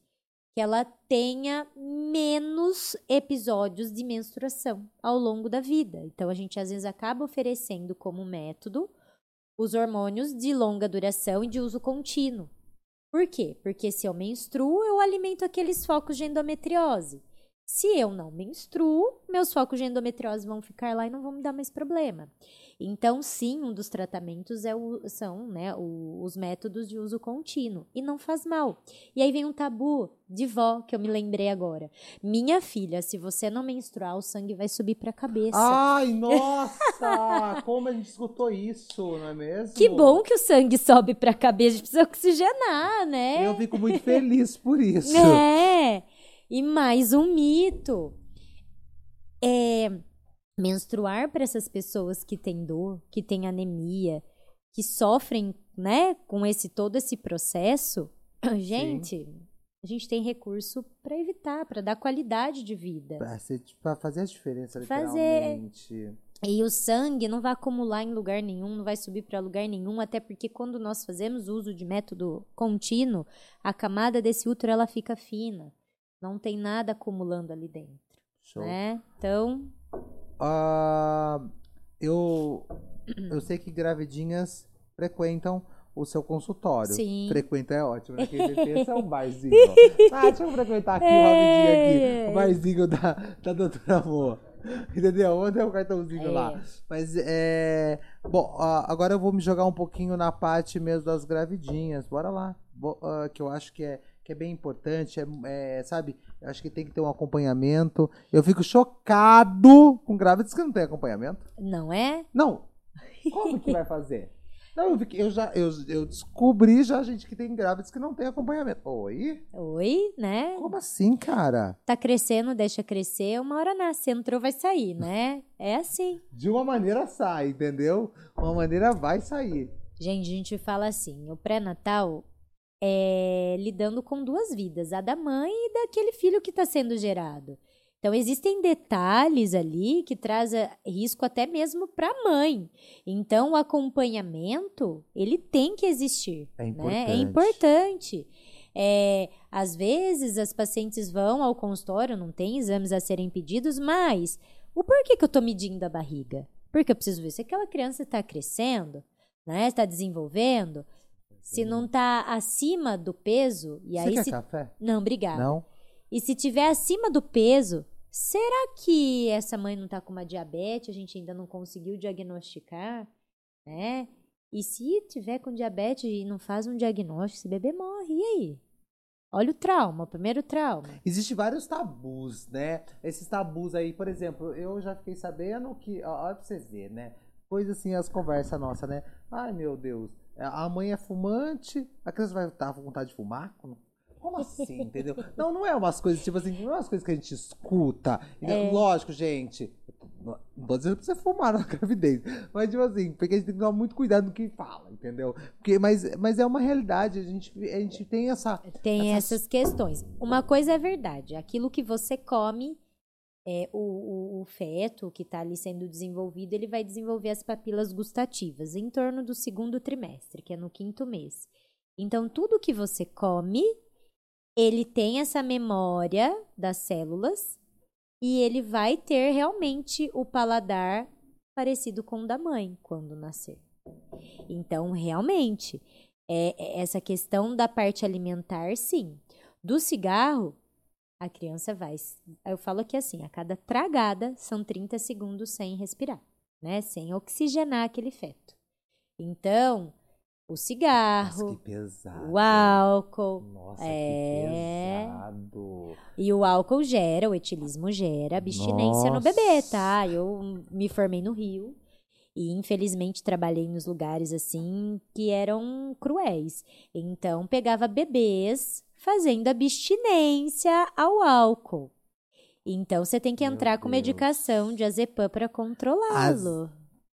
Que ela tenha menos episódios de menstruação ao longo da vida. Então, a gente às vezes acaba oferecendo como método os hormônios de longa duração e de uso contínuo. Por quê? Porque se eu menstruo, eu alimento aqueles focos de endometriose. Se eu não menstruo, meus focos de endometriose vão ficar lá e não vão me dar mais problema. Então, sim, um dos tratamentos é o- são né, o- os métodos de uso contínuo. E não faz mal. E aí vem um tabu de vó, que eu me lembrei agora. Minha filha, se você não menstruar, o sangue vai subir pra cabeça. Ai, nossa! como a gente escutou isso, não é mesmo? que bom que o sangue sobe pra cabeça. A gente precisa oxigenar, né? Eu fico muito feliz por isso. É. E mais um mito. É menstruar para essas pessoas que têm dor, que têm anemia, que sofrem, né, com esse todo esse processo. Gente, a gente tem recurso para evitar, para dar qualidade de vida. Pra fazer a diferença, Fazer. literalmente. E o sangue não vai acumular em lugar nenhum, não vai subir para lugar nenhum, até porque quando nós fazemos uso de método contínuo, a camada desse útero ela fica fina. Não tem nada acumulando ali dentro, Show. né? Então, Ah, eu, eu sei que gravidinhas frequentam o seu consultório. Sim. Frequenta é ótimo, né? Porque é um barzinho. ah, deixa eu frequentar aqui rapidinho aqui. O barzinho da, da doutora Amor. Entendeu? Vou ter um cartãozinho É. lá. Mas é. Bom, agora eu vou me jogar um pouquinho na parte mesmo das gravidinhas. Bora lá. Ah, que eu acho que é, que é bem importante. É, é, sabe? Eu acho que tem que ter um acompanhamento. Eu fico chocado com grávidas que não tem acompanhamento. não é? Não. Como que vai fazer? Não, eu, fiquei- eu já eu, eu descobri já gente que tem grávidas que não tem acompanhamento. Oi? Oi, né? Como assim, cara? Tá crescendo, deixa crescer, uma hora nasce, entrou, vai sair, né? É assim. De uma maneira sai, entendeu? Uma maneira vai sair. Gente, a gente fala assim, o pré-natal é lidando com duas vidas, a da mãe e daquele filho que está sendo gerado. Então, existem detalhes ali que trazem risco até mesmo para a mãe. Então, o acompanhamento, ele tem que existir. É Né? É importante. importante. É, às vezes, as pacientes vão ao consultório, não tem exames a serem pedidos, mas o porquê que eu estou medindo a barriga? Porque eu preciso ver se aquela criança está crescendo, né? Está desenvolvendo. Se não está acima do peso, e Você aí quer se... café? Não, obrigada. Não? E se tiver acima do peso, será que essa mãe não tá com uma diabetes? A gente ainda não conseguiu diagnosticar, né? E se tiver com diabetes e não faz um diagnóstico, esse bebê morre. E aí? Olha o trauma, o primeiro trauma. Existem vários tabus, né? Esses tabus aí, por exemplo, eu já fiquei sabendo que, olha pra vocês verem, né? Coisa assim, as conversas nossas, né? Ai, meu Deus, a mãe é fumante, a criança vai estar com vontade de fumar? Como- assim, entendeu? Não, não é umas coisas, tipo assim, não é umas coisas que a gente escuta. entendeu? Lógico, gente. Não tô dizendo pra você fumar na gravidez. Mas, tipo assim, porque a gente tem que tomar muito cuidado no que fala, entendeu? Porque, mas, mas é uma realidade, a gente, a gente tem essa. Tem Essas- essas questões. Uma coisa é verdade: aquilo que você come, é, o, o, o feto que está ali sendo desenvolvido, ele vai desenvolver as papilas gustativas em torno do segundo trimestre, que é no quinto mês. Então, tudo que você come, ele tem essa memória das células e ele vai ter realmente o paladar parecido com o da mãe quando nascer. Então, realmente, é, é essa questão da parte alimentar, sim. Do cigarro, a criança vai. Eu falo aqui assim: a cada tragada são 30 segundos sem respirar, né? Sem oxigenar aquele feto. Então, o Nossa, cigarro, que pesado. o álcool. Nossa, É. que pesado. E o álcool gera, o etilismo gera abstinência no bebê, Nossa. tá? Eu me formei no Rio e infelizmente trabalhei nos lugares assim que eram cruéis. Então pegava bebês fazendo abstinência ao álcool. Então você tem que Meu entrar com Deus. medicação de azepam para controlá-lo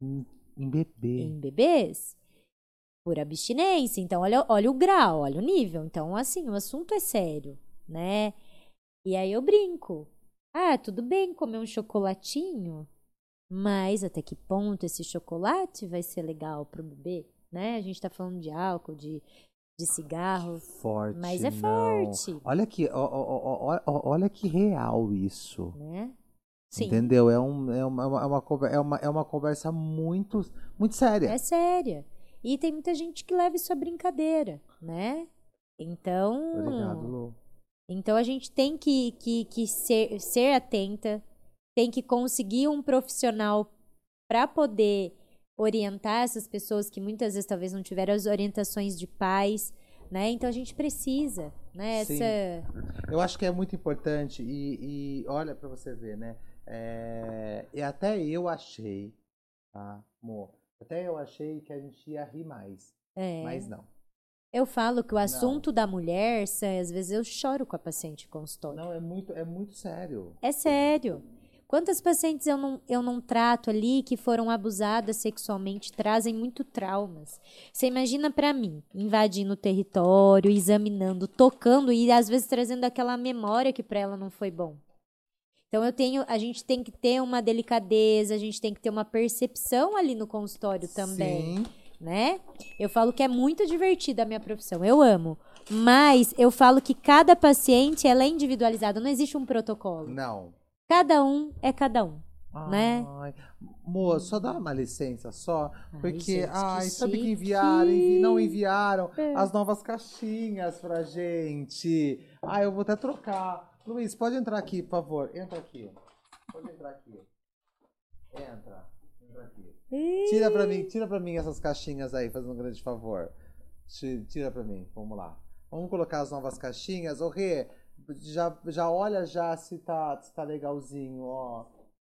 Em, em bebê. em bebês por abstinência. Então, olha, olha o grau, olha o nível. Então, assim, o assunto é sério, né? E aí eu brinco. Ah, tudo bem comer um chocolatinho, mas até que ponto esse chocolate vai ser legal pro bebê, né? A gente tá falando de álcool, de, de cigarro, Forte. mas é não. forte, Olha que, ó, ó, ó, olha que real isso. né? Sim, Entendeu? É, um, é, uma, é, uma, é, uma, é uma conversa muito, muito séria. é séria. E tem muita gente que leva isso à brincadeira, né? Então, Obrigado, Lu. Então a gente tem que, que, que ser, ser atenta, tem que conseguir um profissional para poder orientar essas pessoas que muitas vezes talvez não tiveram as orientações de pais, né? Então a gente precisa, né? Sim. Essa Eu acho que é muito importante e, e olha pra você ver, né? É, e até eu achei, tá, amor? Até eu achei que a gente ia rir mais, é, mas não. eu falo que o assunto da mulher, Sam, às vezes eu choro com a paciente consultório. Não, é muito, é muito sério. É sério. Quantas pacientes eu não, eu não trato ali que foram abusadas sexualmente, trazem muito traumas. Você imagina pra mim, invadindo o território, examinando, tocando e às vezes trazendo aquela memória que pra ela não foi bom. Então eu tenho, a gente tem que ter uma delicadeza, a gente tem que ter uma percepção ali no consultório também Sim. né? Eu falo que é muito divertida a minha profissão, eu amo. Mas eu falo que cada paciente ela é individualizada, não existe um protocolo. Não. Cada um é cada um. Né? Ai, Moço, só dá uma licença só, Ai, porque, gente, que ai, sabe que chique. enviaram, envi- não enviaram É. as novas caixinhas pra gente. Ah, eu vou até trocar. Luiz, pode entrar aqui, por favor. Entra aqui. Pode entrar aqui. Entra. Entra aqui. Tira pra mim, tira pra mim essas caixinhas aí, fazendo um grande favor. Ti- Tira pra mim, vamos lá. Vamos colocar as novas caixinhas. Ô, Rê, já, já olha já se tá, se tá legalzinho, ó.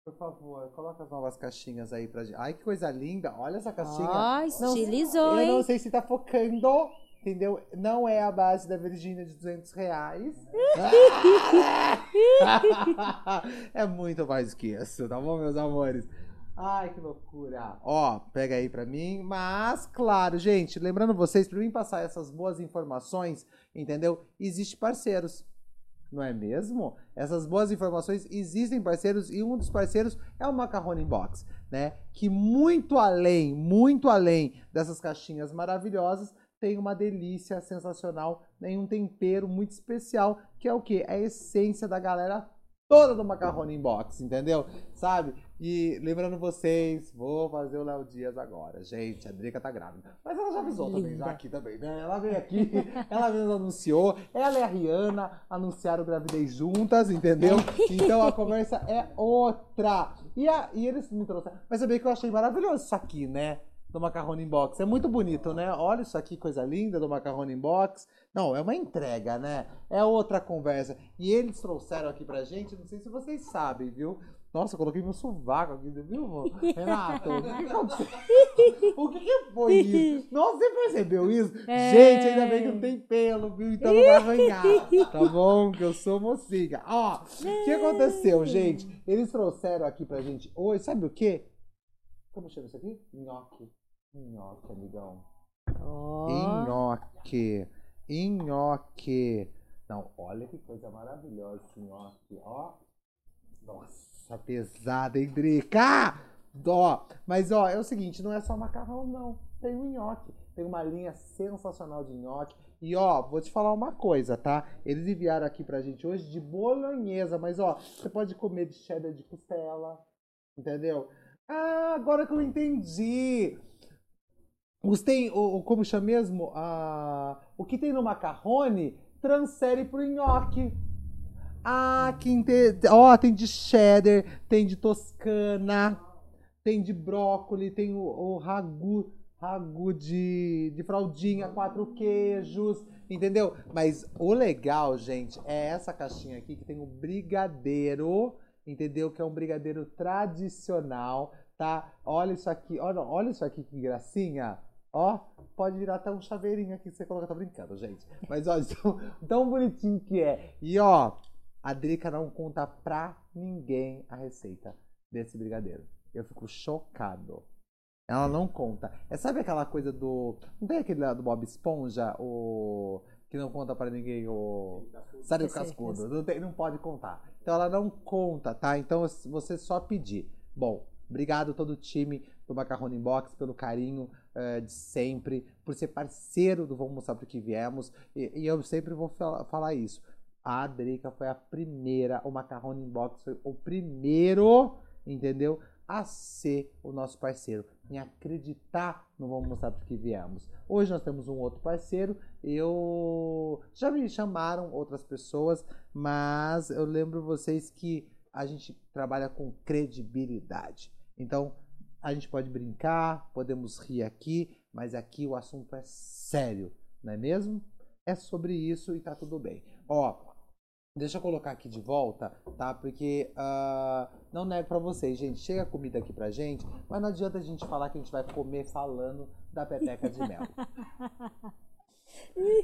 Por favor, coloca as novas caixinhas aí pra gente. Ai, que coisa linda. Olha essa caixinha. Ó, Não, estilizou, Eu não hein? sei se tá focando, entendeu? Não é a base da Virgínia de 200 reais. é muito mais que isso, tá bom, meus amores? Ai, que loucura. Ó, pega aí pra mim. Mas, claro, gente, lembrando vocês, pra mim passar essas boas informações, entendeu? Existem parceiros. Não é mesmo? Essas boas informações existem parceiros e um dos parceiros é o Macarrone Box, né? Que muito além, muito além dessas caixinhas maravilhosas, tem uma delícia sensacional, tem um tempero muito especial, que é o que? É a essência da galera toda do Macarrone Box, entendeu? Sabe? E lembrando vocês, vou fazer o Léo Dias agora. Gente, a Drica tá grávida. Mas ela já avisou também, já aqui também, né? Ela veio aqui, ela mesmo anunciou. Ela e a Rihanna anunciaram gravidez juntas, entendeu? Então a conversa é outra. E, a, e eles me trouxeram. Mas sabia que eu achei maravilhoso isso aqui, né? Do Macarrone Box. É muito bonito, né? Olha isso aqui, coisa linda do Macarrone Box. Não, é uma entrega, né? É outra conversa. E eles trouxeram aqui pra gente, não sei se vocês sabem, viu? Nossa, eu coloquei meu sovaco aqui, viu, amor? Renato, o que, aconteceu? O que, que foi isso? Nossa, você percebeu isso? É. Gente, ainda bem que não tem pelo, viu? Então não vai arranhar. Tá bom? Que eu sou mocinha. Ó, o que aconteceu, gente? Eles trouxeram aqui pra gente hoje, sabe o quê? Como chama isso aqui? Nhoque. Nhoque, amigão. Ó. Nhoque. Nhoque. Não, olha que coisa maravilhosa esse nhoque, ó. Nossa, pesada, hein, Drica? Ó, mas ó, é o seguinte, não é só macarrão, não. Tem o nhoque. Tem uma linha sensacional de nhoque. E ó, vou te falar uma coisa, tá? Eles enviaram aqui pra gente hoje de bolonhesa, mas ó, você pode comer de cheddar de costela, entendeu? Ah, agora que eu entendi. Os tem, o, o- como chama mesmo? Ah, o que tem no macarrone transfere pro nhoque. Ah, que inte... Ó, tem de cheddar, tem de toscana, tem de brócoli, tem o, o ragu, ragu de, de fraldinha, quatro queijos, entendeu? Mas o legal, gente, é essa caixinha aqui que tem o brigadeiro, entendeu? Que é um brigadeiro tradicional, tá? Olha isso aqui, olha, olha isso aqui que gracinha. Ó, pode virar até um chaveirinho aqui que você coloca, tá brincando, gente. Mas olha, tão, tão bonitinho que é. E ó, a Drica não conta pra ninguém a receita desse brigadeiro. Eu fico chocado. Ela não conta. É sabe aquela coisa do. Não tem aquele lá do Bob Esponja, o. Que não conta pra ninguém o. Sabe o cascudo? Não, tem- não pode contar. Então ela não conta, tá? Então você só pedir. Bom, obrigado todo o time do Macarrone Box pelo carinho eh, de sempre, por ser parceiro do Vamos Mostrar Pro Que Viemos. E, e eu sempre vou fala- falar isso. A Drica foi a primeira, o Macarrone Box foi o primeiro, entendeu? A ser o nosso parceiro, em acreditar no Vamos Mostrar Pro Que Viemos. Hoje nós temos um outro parceiro, eu já me chamaram outras pessoas, mas eu lembro vocês que a gente trabalha com credibilidade. Então, a gente pode brincar, podemos rir aqui, mas aqui o assunto é sério, não é mesmo? É sobre isso e tá tudo bem. Ó, deixa eu colocar aqui de volta, tá? Porque ah, não nego pra vocês, gente. Chega comida aqui pra gente, mas não adianta a gente falar que a gente vai comer falando da peteca de mel.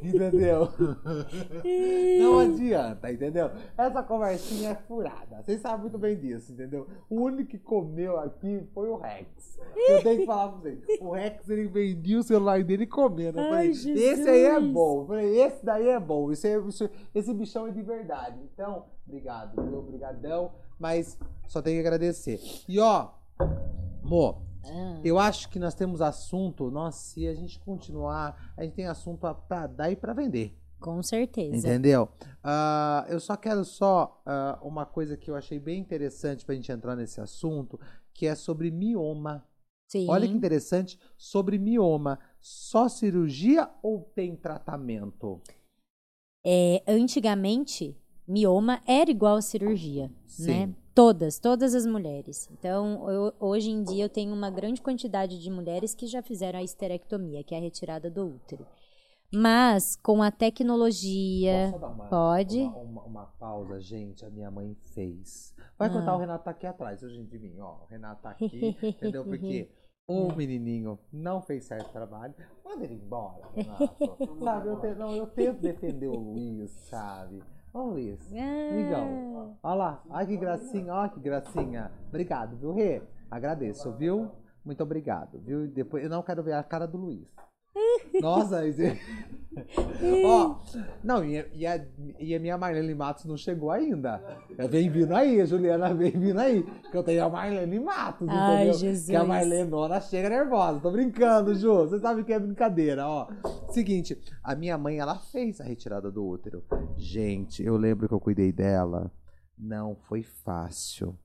Entendeu? Não adianta, entendeu? Essa conversinha é furada. Vocês sabem muito bem disso, entendeu? O único que comeu aqui foi o Rex. Eu tenho que falar pra vocês. O Rex, ele vendia o celular dele comendo. Eu Ai, falei, Jesus. esse aí é bom. Eu falei, esse daí é bom. Esse, é- esse, esse bichão é de verdade. Então, obrigado, viu? Obrigadão. Mas só tenho que agradecer. E ó, amor, Ah, eu acho que nós temos assunto, nossa, se a gente continuar, a gente tem assunto pra- pra dar e pra vender. com certeza. Entendeu? Ah, eu só quero só ah, uma coisa que eu achei bem interessante pra gente entrar nesse assunto, que é sobre mioma. Sim. Olha que interessante, sobre mioma. Só cirurgia ou tem tratamento? É, antigamente, mioma era igual a cirurgia, Sim. né? Todas, todas as mulheres. Então, eu- hoje em dia eu tenho uma grande quantidade de mulheres que já fizeram a esterectomia, que é a retirada do útero. Mas com a tecnologia, uma, pode? Uma, uma- uma pausa, gente? A minha mãe fez. Vai Ah. contar, o Renato tá aqui atrás, hoje de mim, ó. O Renato tá aqui, entendeu? Porque o menininho não fez certo trabalho. Manda ele embora, Renato. sabe, eu, te- não, eu tento defender o Luiz, sabe? Luiz, Ah. amigão, olha lá, olha que gracinha, olha que gracinha. Obrigado, viu, Rê? Agradeço, viu? Muito obrigado, viu? Depois, eu não quero ver a cara do Luiz. Nossa, ó, não, e, a- e a, e a minha Marlene Matos não chegou ainda. Vem vindo aí, a Juliana vem vindo aí. Que eu tenho a Marlene Matos, Ai, entendeu? Jesus. Que a Marlene Nona chega nervosa. Tô brincando, Ju. Você sabe que é brincadeira, ó. Seguinte, a minha mãe, ela fez a retirada do útero. Gente, eu lembro que eu cuidei dela. Não foi fácil.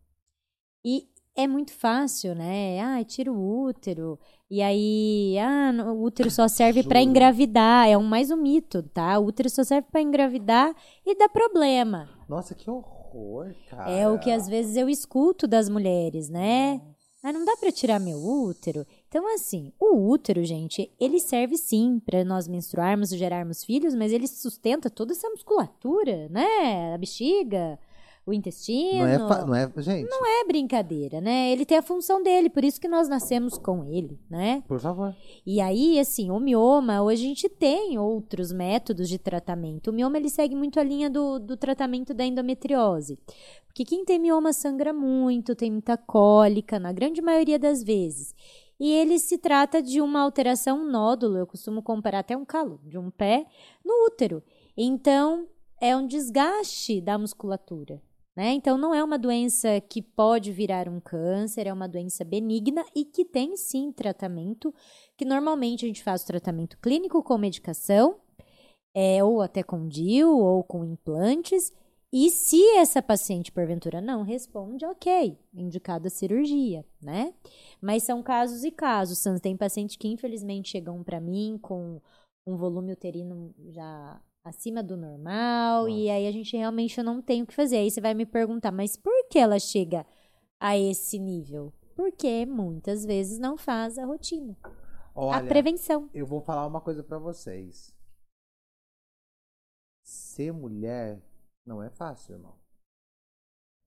E é muito fácil, né? Ah, tira o útero. E aí, ah, o útero só serve pra Juro. engravidar. É um mais um mito, tá? O útero só serve pra engravidar e dá problema. Nossa, que horror, cara. É o que às vezes eu escuto das mulheres, né? Ah, não dá pra tirar meu útero. Então, assim, o útero, gente, ele serve sim pra nós menstruarmos e gerarmos filhos, mas ele sustenta toda essa musculatura, né? A bexiga, o intestino. Não é, não é, gente, é brincadeira, né? Ele tem a função dele, por isso que nós nascemos com ele, né? por favor. E aí, assim, o mioma, hoje a gente tem outros métodos de tratamento. O mioma, ele segue muito a linha do, do tratamento da endometriose. Porque quem tem mioma sangra muito, tem muita cólica, na grande maioria das vezes. E ele se trata de uma alteração nódulo, eu costumo comparar até um calo de um pé, no útero. Então, é um desgaste da musculatura. Né? Então, não é uma doença que pode virar um câncer, é uma doença benigna e que tem sim tratamento, que normalmente a gente faz o tratamento clínico com medicação, é, ou até com DIU, ou com implantes. E se essa paciente, porventura, não responde, ok, indicado a cirurgia, né? Mas são casos e casos. Tem pacientes que, infelizmente, chegam para mim com um volume uterino já acima do normal, e aí a gente realmente não tem o que fazer. Aí você vai me perguntar, mas por que ela chega a esse nível? Porque muitas vezes não faz a rotina. a Olha, prevenção. eu vou falar uma coisa pra vocês. Ser mulher não é fácil, irmão.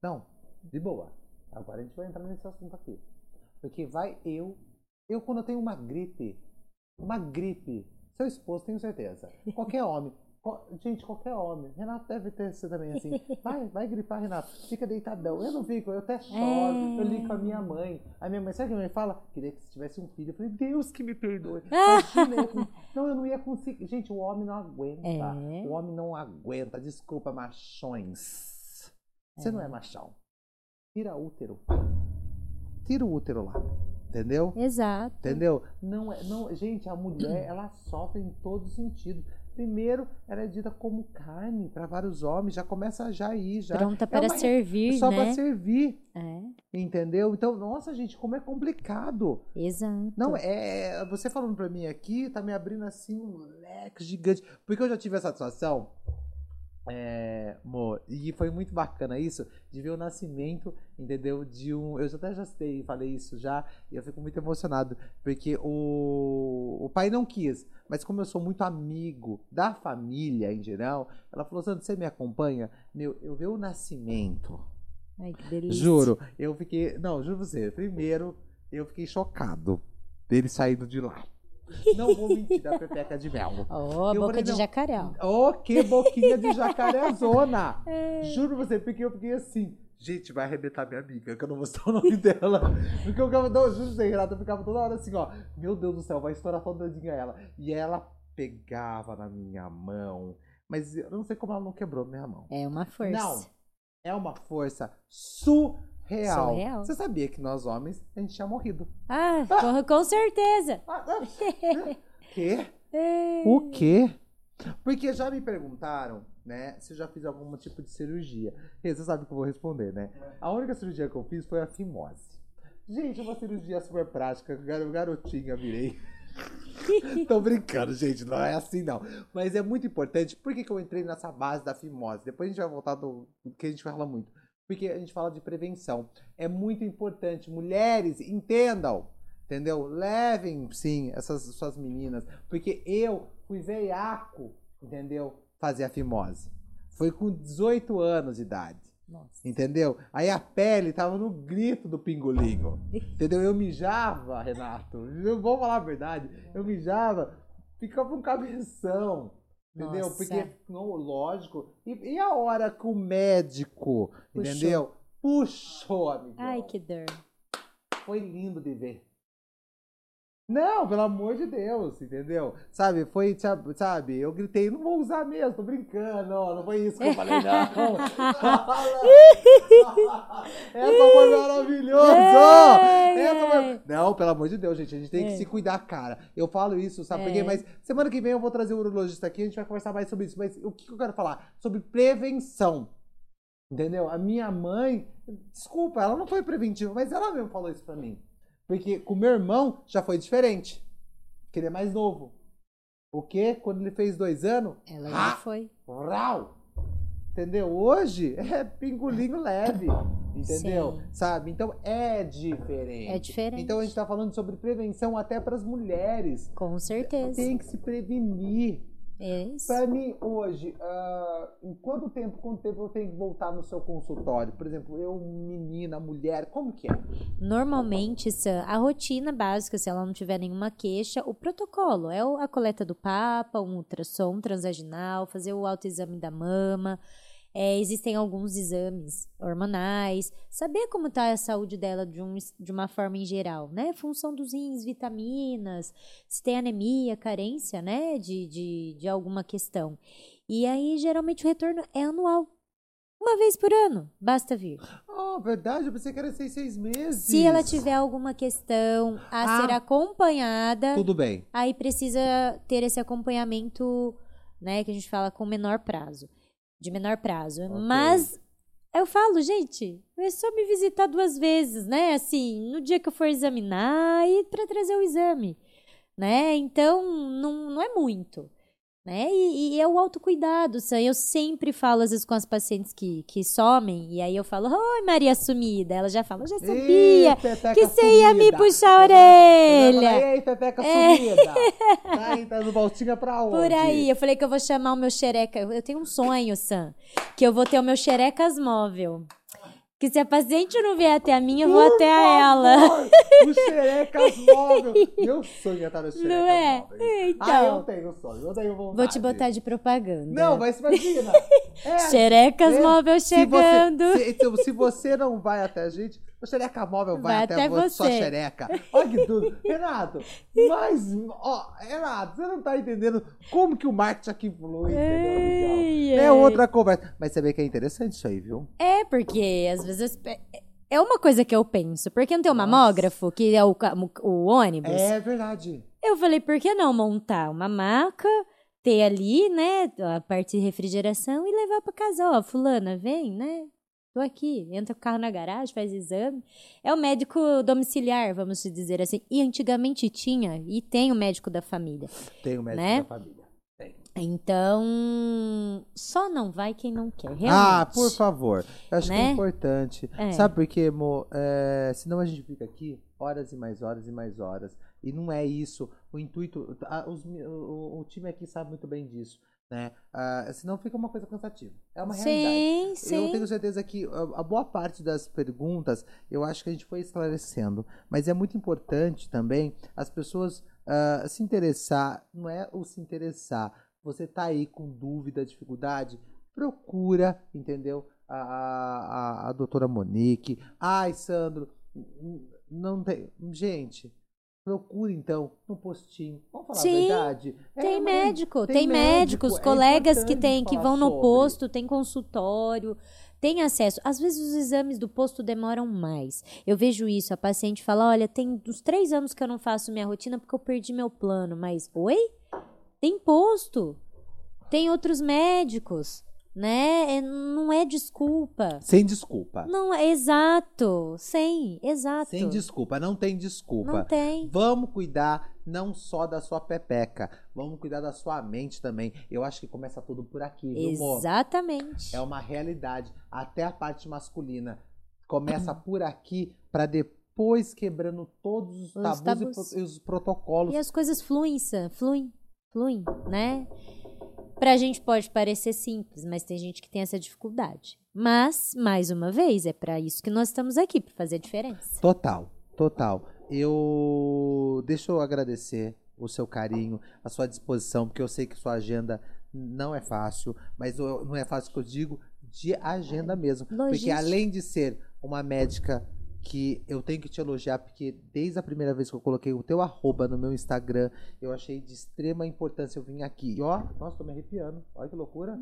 Não, de boa. Agora a gente vai entrar nesse assunto aqui. Porque vai eu. Eu, quando eu tenho uma gripe, uma gripe, seu esposo, tenho certeza. Qualquer homem. Gente, qualquer homem. Renato deve ter sido também assim. Vai, vai gripar, Renato. Fica deitadão. Eu não fico, eu até choro. Eu ligo com a minha mãe. A minha mãe, sabe o que a minha mãe fala? Queria que se tivesse um filho. Eu falei, Deus que me perdoe. Imagina, eu com- não, eu não ia conseguir. Gente, o homem não aguenta. É. O homem não aguenta. Desculpa, machões. Você não é machão. Tira útero. Tira o útero lá. Entendeu? Exato. Entendeu? Não, é- não, gente, a mulher, ela sofre em todos os sentidos. Primeiro, ela é dita como carne para vários homens, já começa já aí, já. Pronta É para uma- servir, Só né? para servir, É, entendeu? Então, nossa, gente, como é complicado. exato. Não, é. Você falando pra mim aqui, tá me abrindo assim um leque gigante. Porque eu já tive essa situação. É, amor, e foi muito bacana isso, de ver o nascimento, entendeu? De um. Eu já até já citei, falei isso já, e eu fico muito emocionado, porque o, o pai não quis, mas como eu sou muito amigo da família em geral, ela falou: Sandro, você me acompanha? Meu, eu vi o nascimento. Ai, que delícia. Juro, eu fiquei. Não, juro você. Primeiro, eu fiquei chocado dele saindo de lá. Não vou mentir da pepeca de mel. Eu boca falei, de não. jacaré. Oh, que boquinha de jacarezona! É. Juro pra você, porque eu fiquei assim. Gente, vai arrebentar minha amiga, que eu não vou citar o nome dela. Porque eu ficava, não, juro você, Renata, eu ficava toda hora assim, ó. Meu Deus do céu, vai estourar toda a ela. E ela pegava na minha mão. Mas eu não sei como ela não quebrou minha mão. É uma força. Não. É uma força surreal. Surreal. Você sabia que nós homens, a gente tinha morrido. Ah, com, com certeza. Ah, ah, quê? É. O quê? Porque já me perguntaram, né, se eu já fiz algum tipo de cirurgia. E você sabe que eu vou responder, né? A única cirurgia que eu fiz foi a fimose. Gente, uma cirurgia super prática, garo- garotinha virei. Tô brincando, gente, não é assim não. Mas é muito importante. Por que, que eu entrei nessa base da fimose? Depois a gente vai voltar do que a gente fala muito. Porque a gente fala de prevenção. É muito importante. Mulheres, entendam. Entendeu? Levem, sim, essas suas meninas. Porque eu fui veiaco, entendeu? Fazer a fimose. Foi com 18 anos de idade. Nossa. Entendeu? Aí a pele tava no grito do pingolinho. Entendeu? Eu mijava, Renato. Eu vou falar a verdade. Eu mijava, ficava um cabeção. Entendeu? Nossa. Porque, não, lógico. E, e a hora que o médico, Puxou. entendeu? Puxou, amigão. Ai, que dor. foi lindo de ver. Não, pelo amor de Deus, entendeu? Sabe, foi, sabe, eu gritei, não vou usar mesmo, tô brincando, não foi isso que eu falei, não. Essa foi maravilhosa! Essa foi... Não, pelo amor de Deus, gente, a gente tem que É. se cuidar, cara. Eu falo isso, sabe por quê? É. Mas semana que vem eu vou trazer o urologista aqui, a gente vai conversar mais sobre isso. Mas o que que eu quero falar? Sobre prevenção. Entendeu? A minha mãe, desculpa, ela não foi preventiva, mas ela mesmo falou isso pra mim. Porque com o meu irmão já foi diferente. Porque ele é mais novo. O quê? Quando ele fez dois anos, Ela Ah! já foi. rau! Entendeu? Hoje é pingolinho leve. Entendeu? Sim. Sabe? Então é diferente. É diferente. Então a gente tá falando sobre prevenção até para as mulheres. Com certeza. Tem que se prevenir. É isso. Pra mim, hoje, ah, em quanto tempo, quanto tempo eu tenho que voltar no seu consultório? Por exemplo, eu, menina, mulher, como que é? Normalmente, Sam, a rotina básica, se ela não tiver nenhuma queixa, o protocolo é a coleta do papa, um ultrassom transvaginal, fazer o autoexame da mama. É, existem alguns exames hormonais, saber como está a saúde dela de, um, de uma forma em geral, né? Função dos rins, vitaminas, se tem anemia, carência, né? De, de, de alguma questão. E aí, geralmente, o retorno é anual. Uma vez por ano, basta vir. Oh, verdade, eu pensei que era seis, seis meses. Se ela tiver alguma questão a Ah. ser acompanhada, Tudo bem. aí precisa ter esse acompanhamento, né, que a gente fala com menor prazo, de menor prazo. Mas eu falo, gente, é só me visitar duas vezes, né? Assim, no dia que eu for examinar e para trazer o exame, né? Então, não, não é muito. Né? E, e é o autocuidado, Sam. Eu sempre falo, às vezes, com as pacientes que, que somem, e aí eu falo, oi, Maria sumida. Ela já fala, eu já sabia pepeca que você ia me puxar a orelha. Ei, pepeca É. sumida. Tá entrando voltinha pra onde? Por aí, eu falei que eu vou chamar o meu xereca. Eu tenho um sonho, Sam, que eu vou ter o meu xerecas móvel. Que se a paciente não vier até a minha, eu vou Por até a ela. favor, O xerecas móvel. Meu sonho é estar no xerecas Não é? móvel. Então. Ah, eu tenho sonho, eu tenho vontade. Vou te botar de propaganda. Não, mas imagina. É, Xerecas é, móvel se chegando. Você, se, então, se você não vai até a gente, o xereca móvel vai, Vai até, até vo- sua você. xereca. Olha que tudo. Renato, mas, ó, Renato, você não tá entendendo como que o marketing aqui flui, entendeu? Ai, É outra conversa. Mas você vê que é interessante isso aí, viu? É, porque às vezes. É uma coisa que eu penso. Por que não tem o Nossa. mamógrafo, que é o, ca- o ônibus? É verdade. Eu falei, por que não montar uma maca, ter ali, né, a parte de refrigeração e levar pra casa. Ó, fulana, vem, né? Tô aqui. Entra com o carro na garagem, faz exame. É o médico domiciliar, vamos dizer assim. E antigamente tinha, e tem o médico da família. Tem o médico Né? da família. Então, só não vai quem não quer, realmente. Ah, por favor. Eu acho que é Né? importante. É. Sabe por quê, amor? É, senão a gente fica aqui horas e mais horas e mais horas. E não é isso. O intuito. a- os o, o time aqui sabe muito bem disso. Né? Ah, senão fica uma coisa cansativa. É uma realidade. Sim, Eu sim. tenho certeza que a a boa parte das perguntas eu acho que a gente foi esclarecendo. Mas é muito importante também as pessoas ah, se interessar. Não é o se interessar. Você tá aí com dúvida, dificuldade, procura, entendeu? A, a, a, doutora Monique. Ai, Sandro, não tem. Gente. Procure então no postinho. Vamos falar Sim, a verdade? É, Tem mas- médico, tem tem, médico, médicos, é colegas que tem, que vão no sobre. posto, tem consultório, tem acesso. Às vezes os exames do posto demoram mais. Eu vejo isso, a paciente fala, olha, tem uns três anos que eu não faço minha rotina porque eu perdi meu plano. Mas, oi? Tem posto, tem outros médicos, né? É- não é desculpa. Sem desculpa. Não, é exato, sem, exato. Sem desculpa, não tem desculpa. Não tem. Vamos cuidar não só da sua pepeca, vamos cuidar da sua mente também. Eu acho que começa tudo por aqui, viu, amor? Exatamente. É uma realidade. Até a parte masculina começa por aqui para depois quebrando todos os Os tabus, tabus. E, e os protocolos. E as coisas fluem, Sam, fluem, fluem, né? Pra gente pode parecer simples, mas tem gente que tem essa dificuldade. Mas, mais uma vez, é pra isso que nós estamos aqui, pra fazer a diferença. Total, total. Eu deixa eu agradecer o seu carinho, a sua disposição, porque eu sei que sua agenda não é fácil, mas não é fácil que eu digo de agenda mesmo. Porque Logística. além de ser uma médica que eu tenho que te elogiar, porque desde a primeira vez que eu coloquei o teu arroba no meu Instagram, eu achei de extrema importância eu vim aqui. E ó, nossa, tô me arrepiando. Olha que loucura.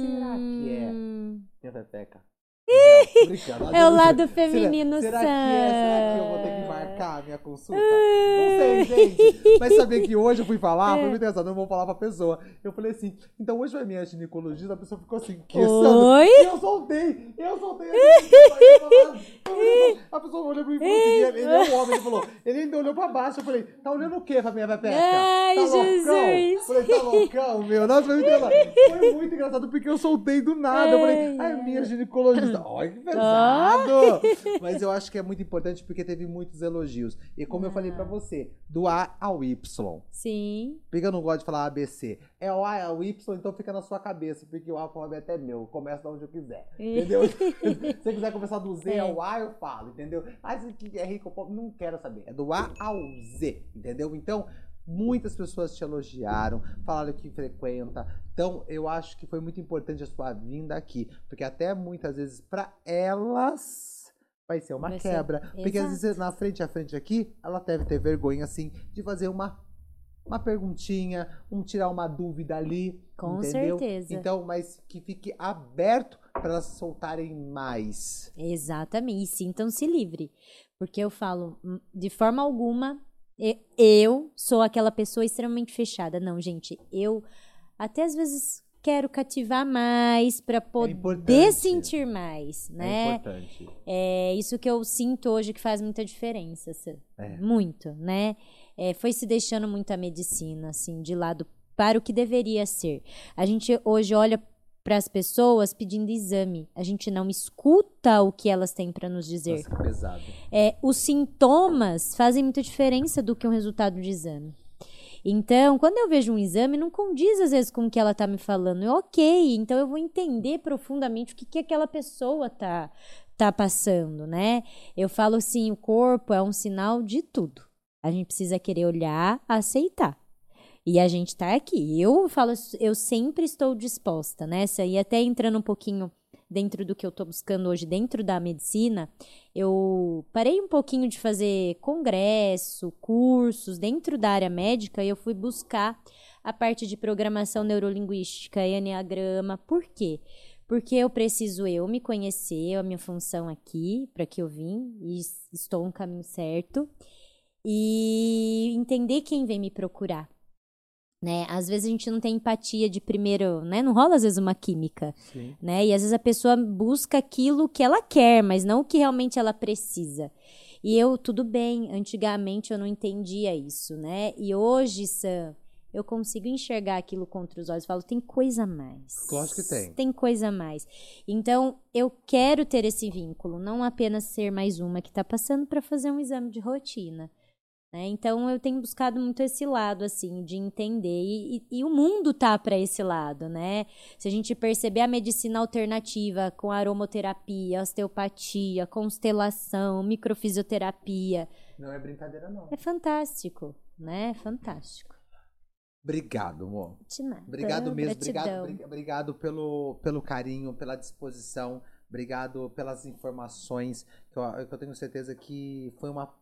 Será que é Hum, minha pepeca? Não. É o lado feminino será, será que é? Será que eu vou ter que marcar a minha consulta? Não sei, gente. Mas saber que hoje eu fui falar, É. foi muito engraçado. Eu vou falar pra pessoa. Eu falei assim, então hoje vai minha ginecologista. A pessoa ficou assim, que Sandra? Oi? E eu soltei, eu soltei. a pessoa olhou pra mim e falou assim, ele, é um homem, ele falou, ele ainda olhou pra baixo. Eu falei, tá olhando o quê pra minha pepeca? Ai, tá loucão? Jesus. Falei, tá loucão, meu? Nossa, foi muito engraçado. Foi muito engraçado porque eu soltei do nada. Eu falei, ai, minha ginecologista. Olha que pesado. Mas eu acho que é muito importante porque teve muitos elogios. E como eu falei pra você, do A ao Y. Sim. Porque eu não gosto de falar ABC. É o A é o Y, então fica na sua cabeça. Porque o alfabeto é até meu. Começa de onde eu quiser. Entendeu? Se você quiser começar do Z É. ao A, eu falo, entendeu? Ah, se é rico não quero saber. É do A ao Z, entendeu? Então, muitas pessoas te elogiaram, falaram que frequenta. Então, eu acho que foi muito importante a sua vinda aqui. Porque até muitas vezes, pra elas, vai ser uma Vai ser- quebra. Porque às Exato. vezes, na frente a frente aqui, ela deve ter vergonha, assim, de fazer uma. Uma perguntinha, um tirar uma dúvida ali. Com entendeu? certeza. Então, mas que fique aberto para elas soltarem mais. Exatamente. E sintam-se livre. Porque eu falo, hum, de forma alguma, eu sou aquela pessoa extremamente fechada. Não, gente, eu até às vezes quero cativar mais para poder importante. sentir mais, É né? importante. É isso que eu sinto hoje que faz muita diferença, Sam. É. muito, né? É, foi se deixando muito a medicina, assim, de lado para o que deveria ser. A gente hoje olha para as pessoas pedindo exame, a gente não escuta o que elas têm para nos dizer. Nossa, que pesado. É, os sintomas fazem muita diferença do que um resultado de exame. Então, quando eu vejo um exame, não condiz às vezes com o que ela tá me falando. Eu, ok, então eu vou entender profundamente o que, que aquela pessoa tá, tá passando, né? Eu falo assim, o corpo é um sinal de tudo. A gente precisa querer olhar, aceitar. E a gente tá aqui. Eu falo, eu sempre estou disposta, né? Isso aí até entrando um pouquinho dentro do que eu tô buscando hoje dentro da medicina, eu parei um pouquinho de fazer congresso, cursos dentro da área médica e eu fui buscar a parte de programação neurolinguística e enneagrama. Por quê? Porque eu preciso eu me conhecer, a minha função aqui, para que eu vim e estou no caminho certo e entender quem vem me procurar. Né? Às vezes a gente não tem empatia de primeiro, né? Não rola às vezes uma química Sim. né? E às vezes a pessoa busca aquilo que ela quer, mas não o que realmente ela precisa. E eu, tudo bem, antigamente eu não entendia isso, né? E hoje, Sam, eu consigo enxergar aquilo contra os olhos. Falo, tem coisa a mais. Lógico que tem. Tem coisa a mais. Então, eu quero ter esse vínculo, não apenas ser mais uma que está passando para fazer um exame de rotina. Né? Então, eu tenho buscado muito esse lado, assim, de entender. E, e- e o mundo tá para esse lado, né? Se a gente perceber a medicina alternativa com aromoterapia, osteopatia, constelação, microfisioterapia, Não é brincadeira, não. é fantástico, né? É fantástico. Obrigado, amor. De nada. Obrigado mesmo. Obrigado, Gratidão. obrigado pelo, pelo carinho, pela disposição. Obrigado pelas informações. Que eu, que eu tenho certeza que foi uma.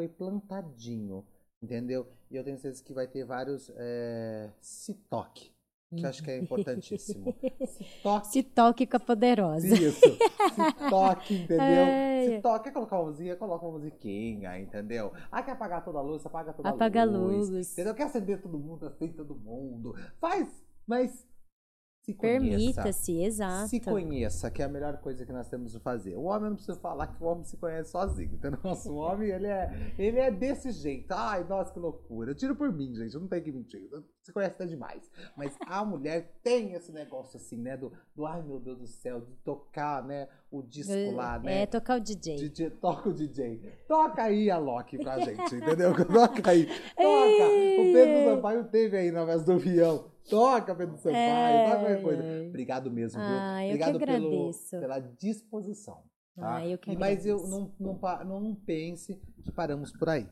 Foi plantadinho. Entendeu? E eu tenho certeza que vai ter vários. É, se toque. Que eu acho que é importantíssimo. Se toque. Se toque com a poderosa. Isso. Se toque, entendeu? Ai. Se toque, quer colocar uma musiquinha, coloca uma musiquinha, entendeu? Ah, quer apagar toda a luz, apaga toda Apaga a a luz. luz. Entendeu? Quer acender todo mundo, acende todo mundo. Faz, mas se. Permita-se, exato. Se conheça, que é a melhor coisa que nós temos de fazer. O homem não precisa falar que o homem se conhece sozinho, entendeu? Nosso homem, ele é, ele é desse jeito. Ai, nossa, que loucura. Eu tiro por mim, gente. Eu não tenho que mentir. Se conhece até demais. Mas a mulher tem esse negócio assim, né? Do, do ai, meu Deus do céu, de tocar, né? O disco lá, né? É, tocar o DJ. DJ, toca o DJ. Toca aí a Loki pra gente, entendeu? Toca aí. Toca. O Pedro Sampaio teve aí na vez do avião. Toca, Pedro Sampaio. É. Toca qualquer coisa. Obrigado mesmo, viu? Ah, que Obrigado pelo, pela disposição. Tá? Ah, eu que Mas eu não, não, pa- não pense que paramos por aí.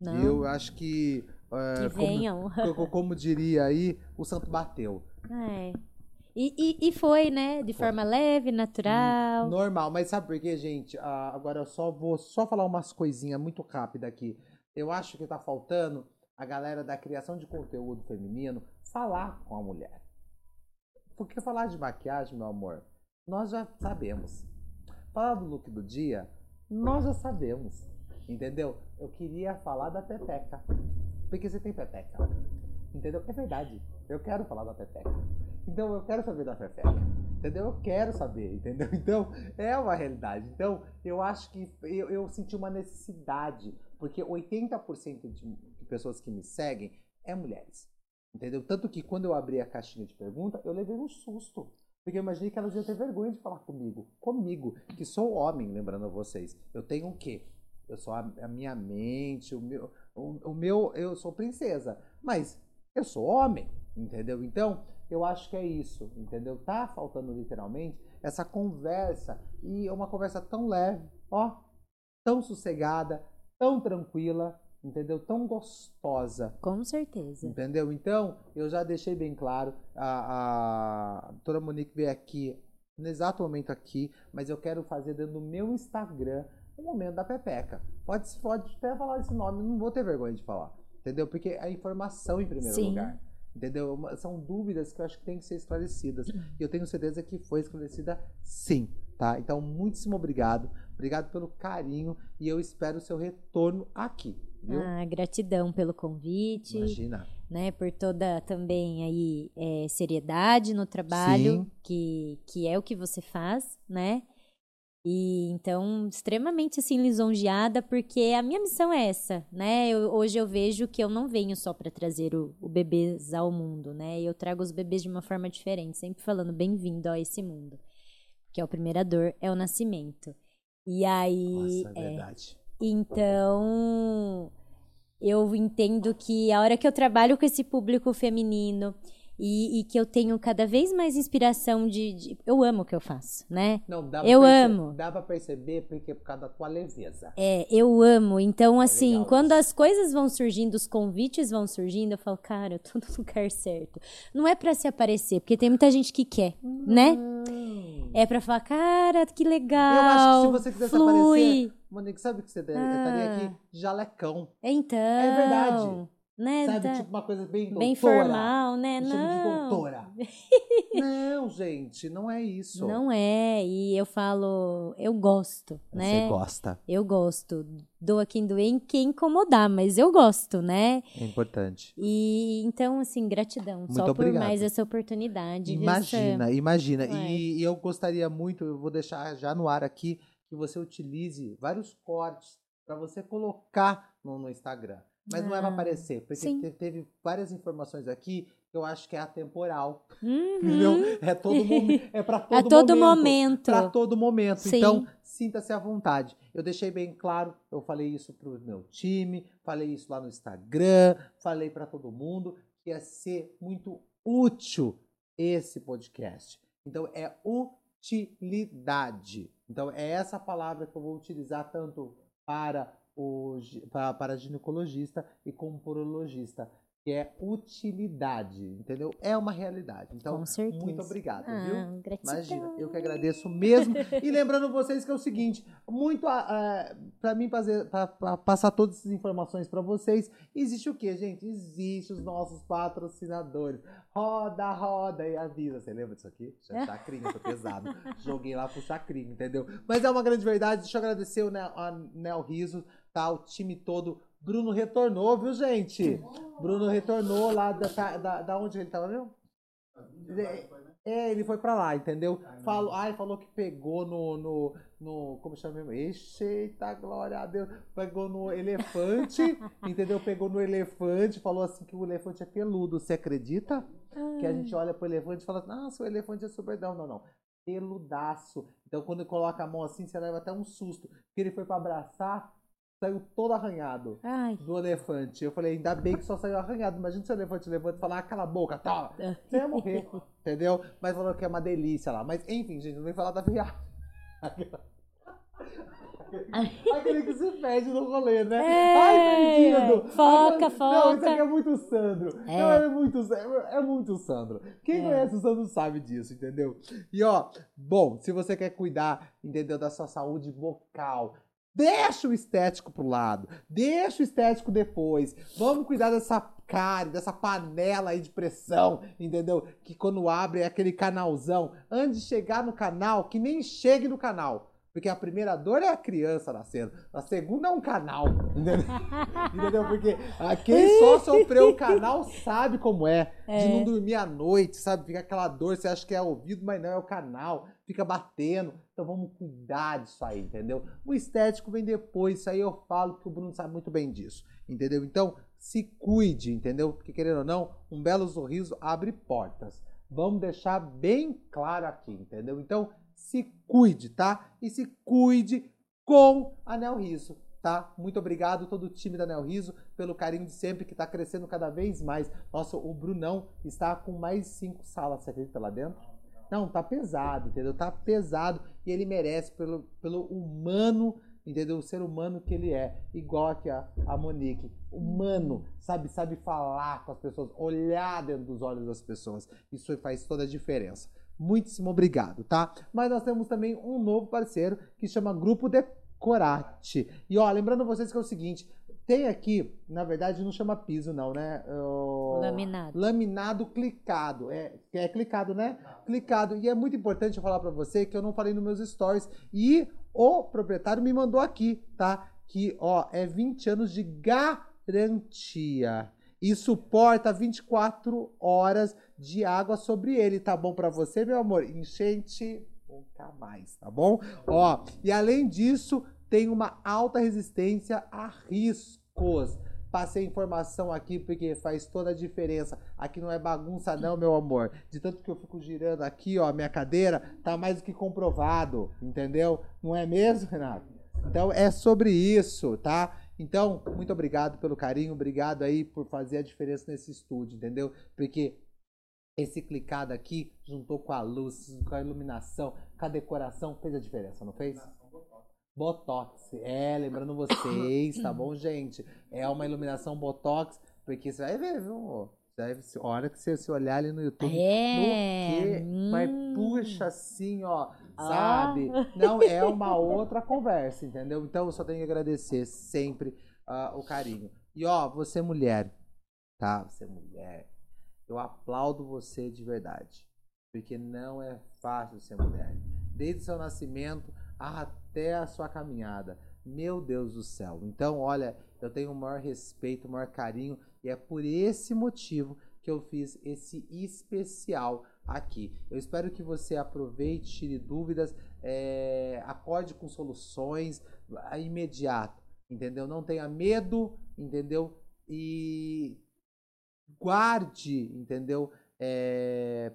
Não, Eu acho que, é, que venham. como, co- como diria aí, o santo bateu. É. E, e, e foi, né? De Foi. forma leve, natural. Normal, mas sabe por quê, gente? Ah, agora eu só vou só falar umas coisinhas muito rápidas aqui. Eu acho que tá faltando a galera da criação de conteúdo feminino falar com a mulher. Porque falar de maquiagem, meu amor, nós já sabemos. Falar do look do dia, nós já sabemos. Entendeu? Eu queria falar da Pepeca. Porque você tem Pepeca. Entendeu? É verdade. Eu quero falar da Pepeca. Então eu quero saber da Pepeca. Entendeu? Eu quero saber, entendeu? Então, é uma realidade. Então, eu acho que eu, eu senti uma necessidade, porque 80% de, pessoas que me seguem é mulheres. Entendeu? Tanto que quando eu abri a caixinha de pergunta, eu levei um susto. Porque eu imaginei que elas iam ter vergonha de falar comigo. Comigo, que sou homem, lembrando a vocês. Eu tenho o quê? Eu sou a, a minha mente, o meu, o, o meu. Eu sou princesa. Mas eu sou homem, entendeu? Então, eu acho que é isso, entendeu? Tá faltando literalmente essa conversa. E é uma conversa tão leve, ó, tão sossegada, tão tranquila, entendeu? Tão gostosa. Com certeza. Entendeu? Então, eu já deixei bem claro. A, a doutora Monique veio aqui, no exato momento aqui, mas eu quero fazer dentro do meu Instagram o momento da Pepeca. Pode, pode até falar esse nome, não vou ter vergonha de falar. Entendeu? Porque é informação em primeiro Sim. lugar. Entendeu? São dúvidas que eu acho que tem que ser esclarecidas. E eu tenho certeza que foi esclarecida sim, tá? Então, muitíssimo obrigado. Obrigado pelo carinho e eu espero o seu retorno aqui, viu? Ah, gratidão pelo convite, Imagina. né? Por toda também aí é, seriedade no trabalho, Sim. que, que é o que você faz, né? E então, extremamente assim, lisonjeada, porque a minha missão é essa, né? Eu- hoje eu vejo que eu não venho só para trazer o, o bebês ao mundo, né? Eu trago os bebês de uma forma diferente, sempre falando bem-vindo a esse mundo. Que é o primeira dor, é o nascimento. E aí. Nossa, é é, verdade. Então, eu entendo que a hora que eu trabalho com esse público feminino e, e que eu tenho cada vez mais inspiração de, de- Eu amo o que eu faço, né? Não, dá Eu pra perce- amo. Dá pra perceber porque é por causa da tua leveza. É, eu amo. Então, assim, legal quando isso. as coisas vão surgindo, os convites vão surgindo, eu falo, cara, eu tô no lugar certo. Não é pra se aparecer, porque tem muita gente que quer, né? É pra falar, cara, que legal. Eu acho que se você quisesse flui. aparecer, Monique, sabe o que você eu estaria Ah. aqui? Jalecão. Então. É verdade. Né? Sabe? tá- Tipo uma coisa bem doutora. Bem formal, né? Chama de Não. doutora. não, gente, não é isso. Não é. E eu falo, eu gosto, né? Você gosta. Eu gosto. Doa quem doer em quem incomodar, mas eu gosto, né? É importante. E então, assim, gratidão Muito só por obrigado. mais essa oportunidade. Imagina, Sam? imagina. E, e eu gostaria muito, eu vou deixar já no ar aqui, que você utilize vários cortes para você colocar no, no Instagram. Mas não é pra Ah, aparecer, porque sim. te- teve várias informações aqui que eu acho que é atemporal. Uhum. Entendeu? É todo momento. É para todo, A todo momento. momento. Para todo momento. Sim. Então, sinta-se à vontade. Eu deixei bem claro, eu falei isso pro meu time, falei isso lá no Instagram, falei para todo mundo que ia ser muito útil esse podcast. Então, é utilidade. Então, é essa palavra que eu vou utilizar tanto para o para, para ginecologista e como porologista, que é utilidade, entendeu? É uma realidade. Então, Com muito obrigado, viu? Ah, gratidão. Imagina, eu que agradeço mesmo. E lembrando vocês que é o seguinte, muito para mim fazer, pra passar todas essas informações para vocês, existe o que, gente? Existe os nossos patrocinadores. Roda, roda e avisa. Você lembra disso aqui? Chacrinha, foi pesado. Joguei lá pro chacrinha, entendeu? Mas é uma grande verdade. Deixa eu agradecer o Nel, a Nel Riso, tá? O time todo. Bruno retornou, viu, gente? Bruno retornou lá da, da, da onde ele tava, viu? É, ele foi pra lá, entendeu? Falou, ai, falou que pegou no, no, no como chama mesmo? Eita, glória a Deus. Pegou no elefante, entendeu? Pegou no elefante, falou assim que o elefante é peludo. Você acredita? Que a gente olha pro elefante e fala, nossa, o elefante é super... Não, não, não. Peludaço. Então, quando coloca a mão assim, você leva até um susto. Porque ele foi pra abraçar, saiu todo arranhado Ai, do elefante. Eu falei, ainda bem que só saiu arranhado. Imagina se o elefante levanta e falar, ah, cala a boca, toma. Você ia morrer, entendeu? Mas falou que é uma delícia lá. Mas enfim, gente, não vem falar da viagem. Aquele que se perde no rolê, né? É, Ai, perdido! foca, Ai, Não, isso foca. aqui é muito Sandro. É. Não, é muito, é muito Sandro. Quem É. conhece o Sandro sabe disso, entendeu? E ó, bom, se você quer cuidar, entendeu, da sua saúde vocal, deixa o estético pro lado. Deixa o estético depois. Vamos cuidar dessa cárie, dessa panela aí de pressão, entendeu? Que quando abre é aquele canalzão. Antes de chegar no canal, que nem chegue no canal. Porque a primeira dor é a criança nascendo. A segunda é um canal. Entendeu? entendeu? Porque ah, quem só sofreu o canal sabe como é. De É. não dormir à noite, sabe? Fica aquela dor, você acha que é ouvido, mas não é o canal. Fica batendo. Então vamos cuidar disso aí, entendeu? O estético vem depois. Isso aí eu falo que o Bruno sabe muito bem disso. Entendeu? Então se cuide, entendeu? Porque querendo ou não, um belo sorriso abre portas. Vamos deixar bem claro aqui, entendeu? Então se cuide, tá? E se cuide com a Nel Riso, tá? Muito obrigado todo o time da Nel Riso pelo carinho de sempre que tá crescendo cada vez mais. Nossa, o Brunão está com mais cinco salas, você acredita lá dentro? Não, tá pesado, entendeu? Tá pesado e ele merece pelo, pelo humano, entendeu? O ser humano que ele é. Igual aqui a, a Monique. Humano, sabe? Sabe falar com as pessoas, olhar dentro dos olhos das pessoas. Isso faz toda a diferença. Muitíssimo obrigado, tá? Mas nós temos também um novo parceiro que chama Grupo Decorate. E ó, lembrando vocês que é o seguinte, tem aqui, na verdade não chama piso não, né? O- Laminado. Laminado clicado. É, é clicado, né? Clicado. E é muito importante eu falar pra você que eu não falei nos meus stories. E o proprietário me mandou aqui, tá? Que, ó, é 20 anos de garantia. E suporta 24 horas de água sobre ele, tá bom pra você, meu amor? Enchente nunca mais, tá bom? Ó, e além disso, tem uma alta resistência a riscos. Passei informação aqui porque faz toda a diferença. Aqui não é bagunça não, meu amor. De tanto que eu fico girando aqui, ó, minha cadeira, tá mais do que comprovado, entendeu? Não é mesmo, Renato? Então é sobre isso, tá? Então, muito obrigado pelo carinho, obrigado aí por fazer a diferença nesse estúdio, entendeu? Porque esse clicado aqui, juntou com a luz, com a iluminação, com a decoração, fez a diferença, não fez? Botox. É, lembrando vocês, tá bom, gente? É uma iluminação Botox, porque você vai ver, viu? A hora que você se olhar ali no YouTube, É. no quê? Mas hum. puxa assim, ó, Ah. sabe? Não, é uma outra conversa, entendeu? Então eu só tenho que agradecer sempre ah, o carinho. E ó, você mulher, tá? Você mulher, eu aplaudo você de verdade. Porque não é fácil ser mulher. Desde seu nascimento até a sua caminhada. Meu Deus do céu. Então, olha, eu tenho o maior respeito, o maior carinho. E é por esse motivo que eu fiz esse especial aqui. Eu espero que você aproveite, tire dúvidas, é, acorde com soluções imediato, entendeu? Não tenha medo, entendeu? E guarde, entendeu? É,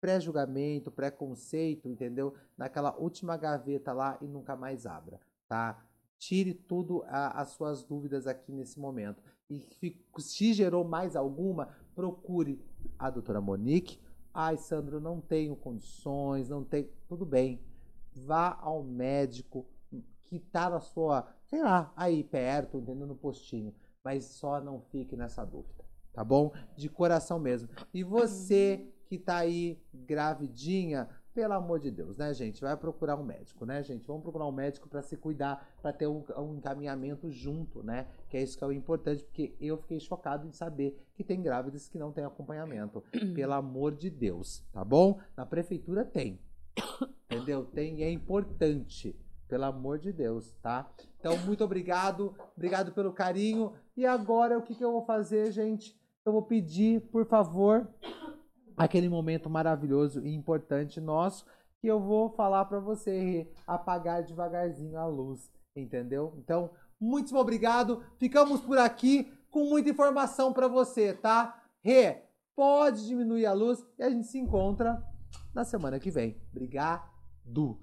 pré-julgamento, preconceito, entendeu? Naquela última gaveta lá e nunca mais abra, tá? Tire tudo a- as suas dúvidas aqui nesse momento. E fi- se gerou mais alguma, procure a doutora Monique. Ai, Sandro, não tenho condições, não tenho. Tudo bem. Vá ao médico que tá na sua, sei lá, aí perto, entendeu? No postinho. Mas só não fique nessa dúvida, tá bom? De coração mesmo. E você que tá aí gravidinha, pelo amor de Deus, né, gente? Vai procurar um médico, né, gente? Vamos procurar um médico para se cuidar, para ter um, um encaminhamento junto, né? Que é isso que é o importante, porque eu fiquei chocado em saber que tem grávidas que não têm acompanhamento. Pelo amor de Deus, tá bom? Na prefeitura tem. Entendeu? Tem e é importante. Pelo amor de Deus, tá? Então, muito obrigado. Obrigado pelo carinho. E agora, o que, que eu vou fazer, gente? Eu vou pedir, por favor, aquele momento maravilhoso e importante nosso, que eu vou falar para você apagar devagarzinho a luz, entendeu? Então, muito obrigado. Ficamos por aqui com muita informação para você, tá? Rê, pode diminuir a luz e a gente se encontra na semana que vem. Obrigado.